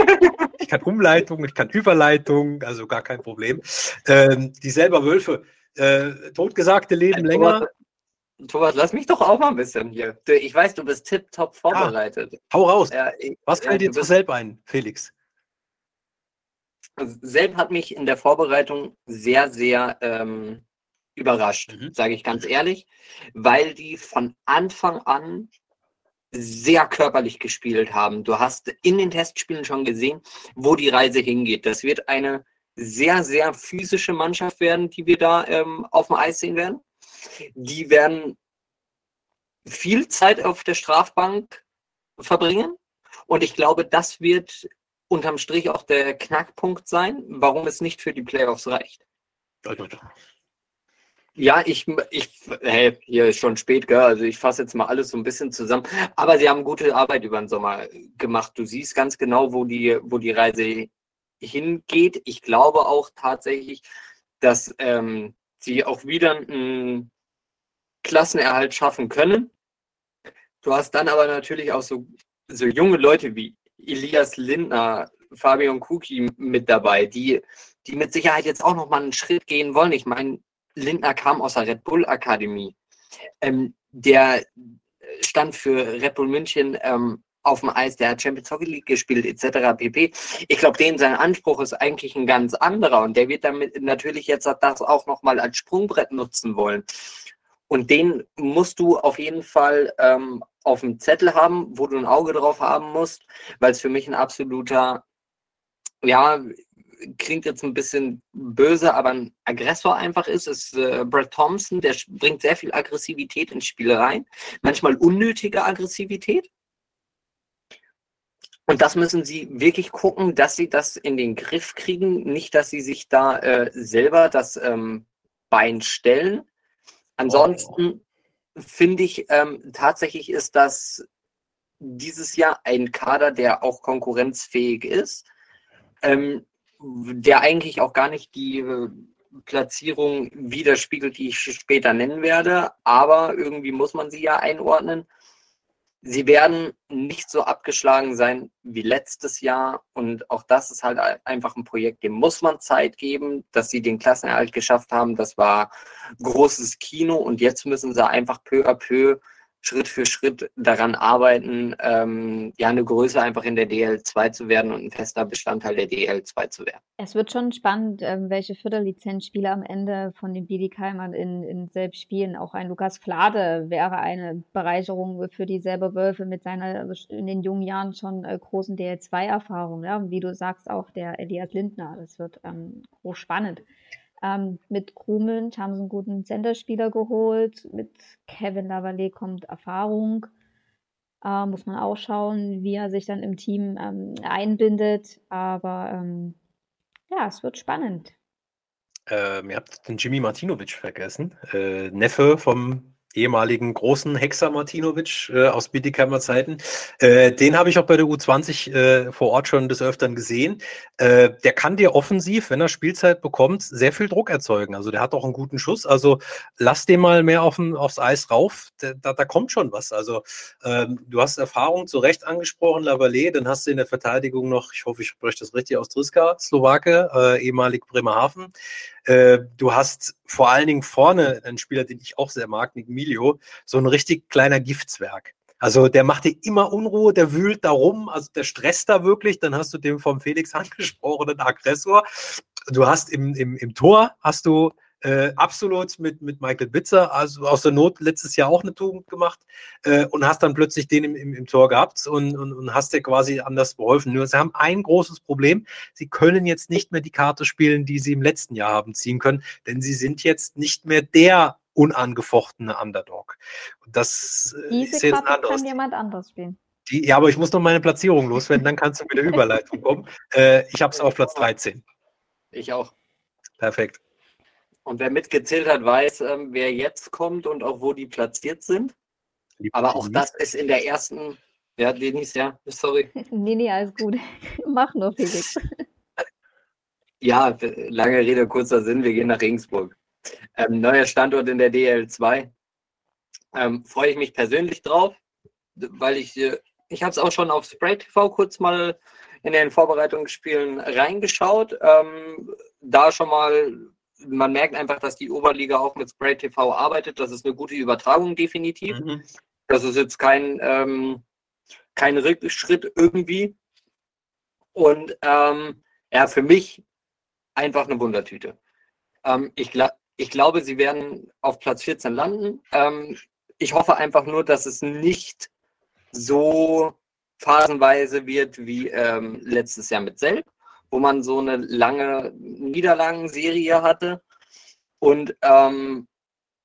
ich kann Umleitung, ich kann Überleitung, also gar kein Problem. Ähm, die selber Wölfe, äh, totgesagte leben länger. Thomas, lass mich doch auch mal ein bisschen hier. Ich weiß, du bist tipptopp vorbereitet. Ja, hau raus. Ja, ich, Was fällt dir zu Selb ein, Felix? Selb hat mich in der Vorbereitung sehr, sehr ähm, überrascht, mhm. sage ich ganz ehrlich, weil die von Anfang an sehr körperlich gespielt haben. Du hast in den Testspielen schon gesehen, wo die Reise hingeht. Das wird eine sehr, sehr physische Mannschaft werden, die wir da ähm, auf dem Eis sehen werden. Die werden viel Zeit auf der Strafbank verbringen. Und ich glaube, das wird unterm Strich auch der Knackpunkt sein, warum es nicht für die Playoffs reicht. Ja, ich, ich, hey, hier ist schon spät, gell? Also ich fasse jetzt mal alles so ein bisschen zusammen. Aber sie haben gute Arbeit über den Sommer gemacht. Du siehst ganz genau, wo die, wo die Reise hingeht. Ich glaube auch tatsächlich, dass ähm, sie auch wieder einen Klassenerhalt schaffen können. Du hast dann aber natürlich auch so, so junge Leute wie Elias Lindner, Fabian Kuki mit dabei, die, die mit Sicherheit jetzt auch nochmal einen Schritt gehen wollen. Ich meine, Lindner kam aus der Red Bull Akademie. Ähm, der stand für Red Bull München ähm, auf dem Eis, der hat Champions Hockey League gespielt, etc. pp. Ich glaube, den sein Anspruch ist eigentlich ein ganz anderer und der wird damit natürlich jetzt das auch nochmal als Sprungbrett nutzen wollen. Und den musst du auf jeden Fall ähm, auf dem Zettel haben, wo du ein Auge drauf haben musst, weil es für mich ein absoluter, ja, klingt jetzt ein bisschen böse, aber ein Aggressor einfach ist, ist äh, Brad Thompson, der bringt sehr viel Aggressivität ins Spiel rein, manchmal unnötige Aggressivität. Und das müssen sie wirklich gucken, dass sie das in den Griff kriegen, nicht, dass sie sich da äh, selber das ähm, Bein stellen. Ansonsten oh. finde ich ähm, tatsächlich ist das dieses Jahr ein Kader, der auch konkurrenzfähig ist, ähm, der eigentlich auch gar nicht die äh, Platzierung widerspiegelt, die ich später nennen werde, aber irgendwie muss man sie ja einordnen. Sie werden nicht so abgeschlagen sein wie letztes Jahr. Und auch das ist halt einfach ein Projekt, dem muss man Zeit geben, dass sie den Klassenerhalt geschafft haben. Das war großes Kino und jetzt müssen sie einfach peu à peu Schritt für Schritt daran arbeiten, ähm, ja, eine Größe einfach in der DL2 zu werden und ein fester Bestandteil der DL2 zu werden. Es wird schon spannend, ähm, welche Viertel-Lizenzspieler am Ende von den Bietigheimern in, in selbst spielen. Auch ein Lukas Flade wäre eine Bereicherung für die selber Wölfe mit seiner in den jungen Jahren schon äh, großen DL2-Erfahrung. Ja? wie du sagst, auch der Elias Lindner. Das wird ähm, hochspannend. Ähm, mit Krumlund haben sie einen guten Centerspieler geholt. Mit Kevin Lavallée kommt Erfahrung. Äh, muss man auch schauen, wie er sich dann im Team ähm, einbindet. Aber ähm, ja, es wird spannend. Ähm, ihr habt den Jimmy Martinovic vergessen. Äh, Neffe vom ehemaligen großen Hexer Martinovic äh, aus Bietigheimer Zeiten. Äh, den habe ich auch bei der U20 äh, vor Ort schon des Öfteren gesehen. Äh, der kann dir offensiv, wenn er Spielzeit bekommt, sehr viel Druck erzeugen. Also der hat auch einen guten Schuss. Also lass den mal mehr auf, aufs Eis rauf. Da, da, da kommt schon was. Also ähm, du hast Erfahrung zu Recht angesprochen, Lavallée. Dann hast du in der Verteidigung noch, ich hoffe, ich spreche das richtig aus, Triska, Slowake, äh, ehemalig Bremerhaven. Äh, du hast vor allen Dingen vorne einen Spieler, den ich auch sehr mag, Nick Milio, so ein richtig kleiner Giftswerk. Also der macht dir immer Unruhe, der wühlt da rum, also der stresst da wirklich. Dann hast du den vom Felix <laughs> angesprochenen Aggressor. Du hast im, im, im Tor hast du äh, absolut mit, mit Michael Bitzer, also aus der Not letztes Jahr auch eine Tugend gemacht äh, und hast dann plötzlich den im, im, im Tor gehabt und, und, und hast dir quasi anders beholfen. Nur sie haben ein großes Problem. Sie können jetzt nicht mehr die Karte spielen, die sie im letzten Jahr haben ziehen können, denn sie sind jetzt nicht mehr der unangefochtene Underdog. Und das äh, Diese ist jetzt Karte ein anderes. kann jemand anders spielen. Die, ja, aber ich muss noch meine Platzierung loswerden, dann kannst du mit der Überleitung kommen. Äh, ich habe es auf Platz 13. Ich auch. Perfekt. Und wer mitgezählt hat, weiß, ähm, wer jetzt kommt und auch wo die platziert sind. Die Aber auch das ist in der ersten Ja, Denis, ja, sorry. <laughs> nee, nee, alles gut. <laughs> Mach nur, Felix. <laughs> Ja, lange Rede, kurzer Sinn, wir gehen nach Regensburg. Ähm, neuer Standort in der DL2. Ähm, Freue ich mich persönlich drauf, weil ich, äh, ich habe es auch schon auf Spray TV kurz mal in den Vorbereitungsspielen reingeschaut. Ähm, da schon mal, man merkt einfach, dass die Oberliga auch mit Spray TV arbeitet. Das ist eine gute Übertragung, definitiv. Mhm. Das ist jetzt kein, ähm, kein Rückschritt irgendwie. Und ähm, ja, für mich einfach eine Wundertüte. Ähm, ich, gl ich glaube, sie werden auf Platz 14 landen. Ähm, ich hoffe einfach nur, dass es nicht so phasenweise wird wie ähm, letztes Jahr mit Selb, wo man so eine lange Niederlagenserie hatte. Und ähm,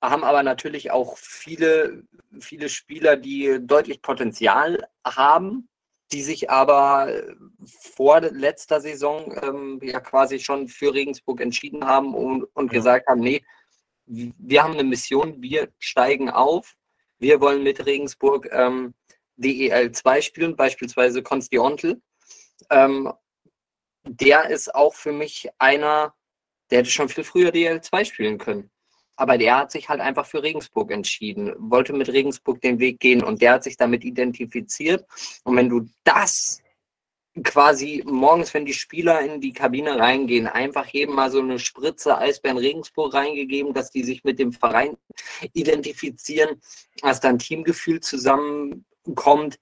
haben aber natürlich auch viele, viele Spieler, die deutlich Potenzial haben, die sich aber vor letzter Saison ähm, ja quasi schon für Regensburg entschieden haben und, und ja. gesagt haben, nee, wir haben eine Mission, wir steigen auf, wir wollen mit Regensburg ähm, DEL 2 spielen, beispielsweise Konsti Ontel. Ähm, der ist auch für mich einer, der hätte schon viel früher DEL 2 spielen können. Aber der hat sich halt einfach für Regensburg entschieden, wollte mit Regensburg den Weg gehen und der hat sich damit identifiziert. Und wenn du das quasi morgens, wenn die Spieler in die Kabine reingehen, einfach jedem mal so eine Spritze Eisbären Regensburg reingegeben, dass die sich mit dem Verein identifizieren, dass dann Teamgefühl zusammenkommt,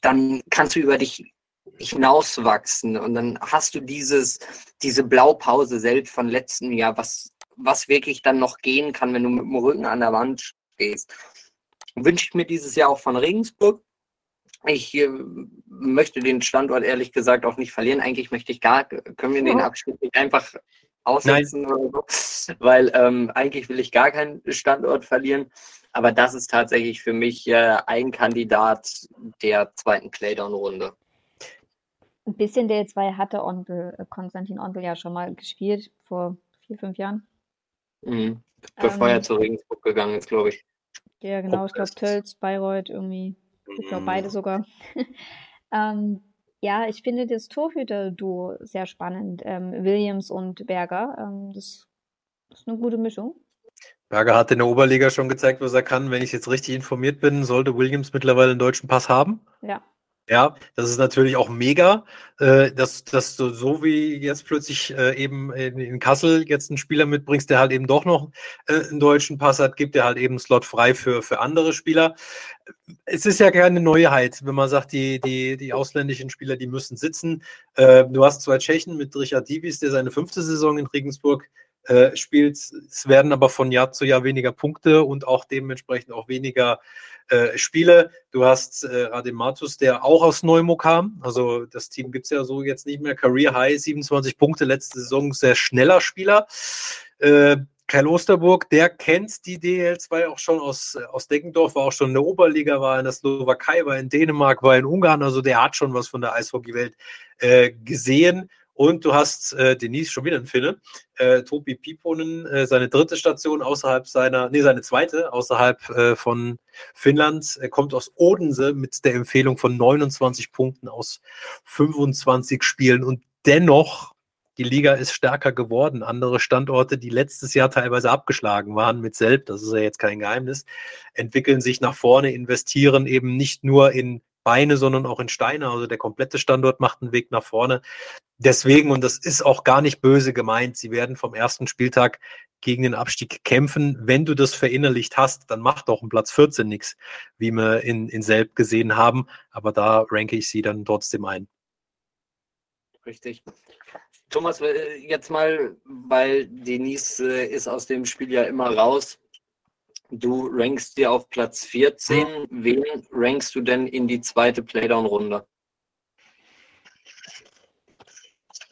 dann kannst du über dich hinauswachsen und dann hast du dieses, diese Blaupause selbst von letzten Jahr, was, was wirklich dann noch gehen kann, wenn du mit dem Rücken an der Wand stehst. Wünsche ich mir dieses Jahr auch von Regensburg. Ich äh, möchte den Standort ehrlich gesagt auch nicht verlieren. Eigentlich möchte ich gar, können wir den Abschnitt nicht einfach aussetzen Nein. oder so, weil ähm, eigentlich will ich gar keinen Standort verlieren. Aber das ist tatsächlich für mich äh, ein Kandidat der zweiten Playdown-Runde. Ein bisschen DL2 hatte Ondel, äh, Konstantin Ondel ja schon mal gespielt, vor vier, fünf Jahren. Mhm. Bevor ähm, er zu Regensburg gegangen ist, glaube ich. Ja, genau. Ich glaube, Tölz, Bayreuth irgendwie. Ich glaube, beide sogar. <laughs> ähm, ja, ich finde das Torhüter-Duo sehr spannend. Ähm, Williams und Berger. Ähm, das, das, ist eine gute Mischung. Berger hat in der Oberliga schon gezeigt, was er kann. Wenn ich jetzt richtig informiert bin, sollte Williams mittlerweile einen deutschen Pass haben. Ja. Ja, das ist natürlich auch mega, äh, dass, dass du so wie jetzt plötzlich äh, eben in, in, Kassel jetzt einen Spieler mitbringst, der halt eben doch noch äh, einen deutschen Pass hat, gibt der halt eben einen Slot frei für, für andere Spieler. Es ist ja keine Neuheit, wenn man sagt, die, die, die ausländischen Spieler, die müssen sitzen. Äh, du hast zwei Tschechen mit Richard Divis, der seine fünfte Saison in Regensburg äh, spielt. Es werden aber von Jahr zu Jahr weniger Punkte und auch dementsprechend auch weniger äh, Spiele. Du hast äh, Radim Matus, der auch aus Neumo kam. Also das Team gibt es ja so jetzt nicht mehr. Career High, 27 Punkte, letzte Saison, sehr schneller Spieler. Äh, Kai Osterburg, der kennt die DL2 auch schon aus, aus Deckendorf, war auch schon in der Oberliga, war in der Slowakei, war in Dänemark, war in Ungarn. Also der hat schon was von der Eishockeywelt äh, gesehen und du hast äh, Denise, schon wieder ein Finne, äh, Topi Piponen, äh, seine dritte Station außerhalb seiner, nee, seine zweite außerhalb äh, von Finnland. Er kommt aus Odense mit der Empfehlung von 29 Punkten aus 25 Spielen. Und dennoch, die Liga ist stärker geworden. Andere Standorte, die letztes Jahr teilweise abgeschlagen waren mit Selb, das ist ja jetzt kein Geheimnis, entwickeln sich nach vorne, investieren eben nicht nur in Beine, sondern auch in Steine. Also der komplette Standort macht einen Weg nach vorne. Deswegen, und das ist auch gar nicht böse gemeint, sie werden vom ersten Spieltag gegen den Abstieg kämpfen. Wenn du das verinnerlicht hast, dann macht auch ein Platz 14 nichts, wie wir in, in Selb gesehen haben. Aber da ranke ich sie dann trotzdem ein. Richtig. Thomas, äh, jetzt mal, weil Denise äh, ist aus dem Spiel ja immer raus. Du rankst dir auf Platz 14. Wen rankst du denn in die zweite Playdown-Runde?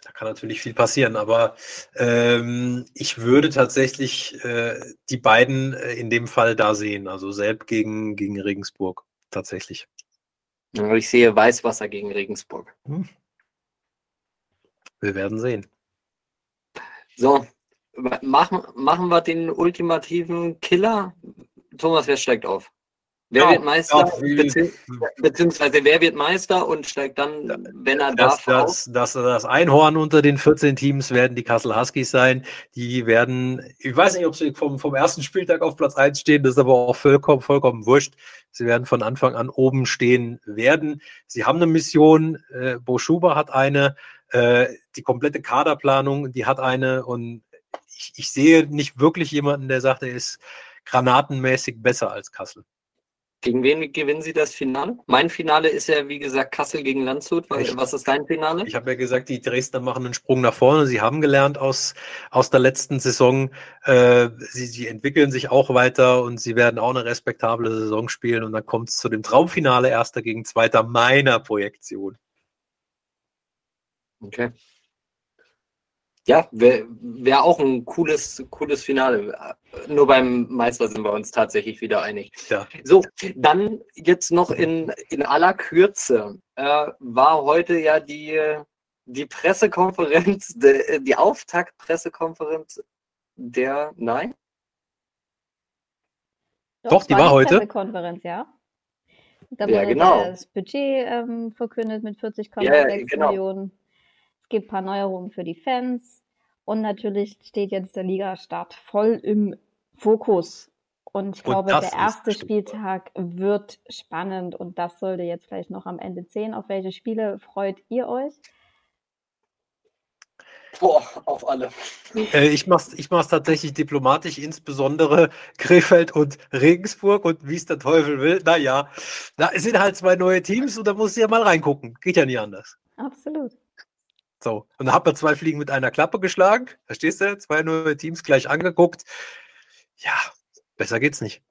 Da kann natürlich viel passieren, aber ähm, ich würde tatsächlich äh, die beiden äh, in dem Fall da sehen. Also Selb gegen, gegen Regensburg tatsächlich. Ich sehe Weißwasser gegen Regensburg. Hm. Wir werden sehen. So, Machen, machen wir den ultimativen Killer. Thomas, wer steigt auf? Wer ja, wird Meister? Ja, beziehungsweise wer wird Meister und steigt dann, wenn er das, darf, das, das, das, Einhorn unter den 14 Teams werden die Kassel Huskies sein. Die werden, ich weiß nicht, ob sie vom, vom ersten Spieltag auf Platz 1 stehen, das ist aber auch vollkommen, vollkommen wurscht. Sie werden von Anfang an oben stehen werden. Sie haben eine Mission, äh, Bo Schuber hat eine, äh, die komplette Kaderplanung, die hat eine und ich, ich sehe nicht wirklich jemanden, der sagt, er ist granatenmäßig besser als Kassel. Gegen wen gewinnen Sie das Finale? Mein Finale ist ja, wie gesagt, Kassel gegen Landshut. Was ist dein Finale? Ich habe ja gesagt, die Dresdner machen einen Sprung nach vorne. Sie haben gelernt aus, aus der letzten Saison. Äh, sie, sie entwickeln sich auch weiter und sie werden auch eine respektable Saison spielen. Und dann kommt es zu dem Traumfinale Erster gegen Zweiter meiner Projektion. Okay. Ja, wäre wär auch ein cooles, cooles Finale. Nur beim Meister sind wir uns tatsächlich wieder einig. Ja. So, dann jetzt noch in, in aller Kürze. Äh, war heute ja die, die Pressekonferenz, de, die Auftaktpressekonferenz der, nein? Doch, Doch die war, war heute. Pressekonferenz, ja. Da wurde ja, genau. das Budget ähm, verkündet mit 40,6 ja, genau. Millionen. Gibt ein paar Neuerungen für die Fans. Und natürlich steht jetzt der Ligastart voll im Fokus. Und ich glaube, der erste Spieltag wird spannend und das sollte jetzt vielleicht noch am Ende zählen. Auf welche Spiele freut ihr euch? Boah, auf alle. Äh, ich mache es ich mach's tatsächlich diplomatisch, insbesondere Krefeld und Regensburg und wie es der Teufel will. Naja, da sind halt zwei neue Teams und da muss ich ja mal reingucken. Geht ja nie anders. Absolut. So, und da hat man zwei Fliegen mit einer Klappe geschlagen. Verstehst du? Zwei neue Teams gleich angeguckt. Ja, besser geht's nicht.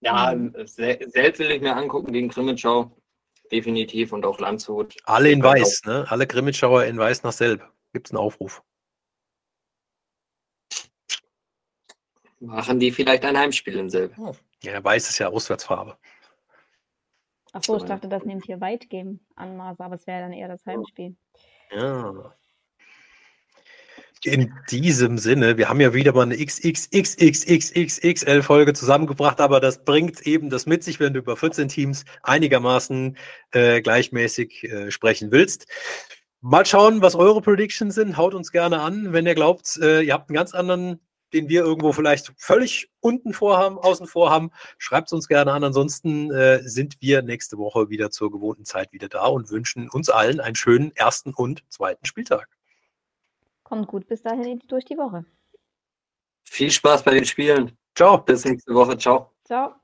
Ja, selbst will ich mir angucken gegen Grimmitschau. Definitiv und auch Landshut. Alle in Weiß, ne? Alle Grimmitschauer in Weiß nach Selb. Gibt es einen Aufruf. Machen die vielleicht ein Heimspiel in Selb? Ja, Weiß ist ja Auswärtsfarbe. Achso, ich dachte, das nimmt hier Weitgame Anmaße, aber es wäre dann eher das Heimspiel. Ja. In diesem Sinne, wir haben ja wieder mal eine XXXXXXL-Folge zusammengebracht, aber das bringt eben das mit sich, wenn du über 14 Teams einigermaßen äh, gleichmäßig äh, sprechen willst. Mal schauen, was eure Predictions sind. Haut uns gerne an, wenn ihr glaubt, äh, ihr habt einen ganz anderen den wir irgendwo vielleicht völlig unten vorhaben, außen vor haben, schreibt es uns gerne an. Ansonsten äh, sind wir nächste Woche wieder zur gewohnten Zeit wieder da und wünschen uns allen einen schönen ersten und zweiten Spieltag. Kommt gut bis dahin durch die Woche. Viel Spaß bei den Spielen. Ciao. Bis nächste Woche. Ciao. Ciao.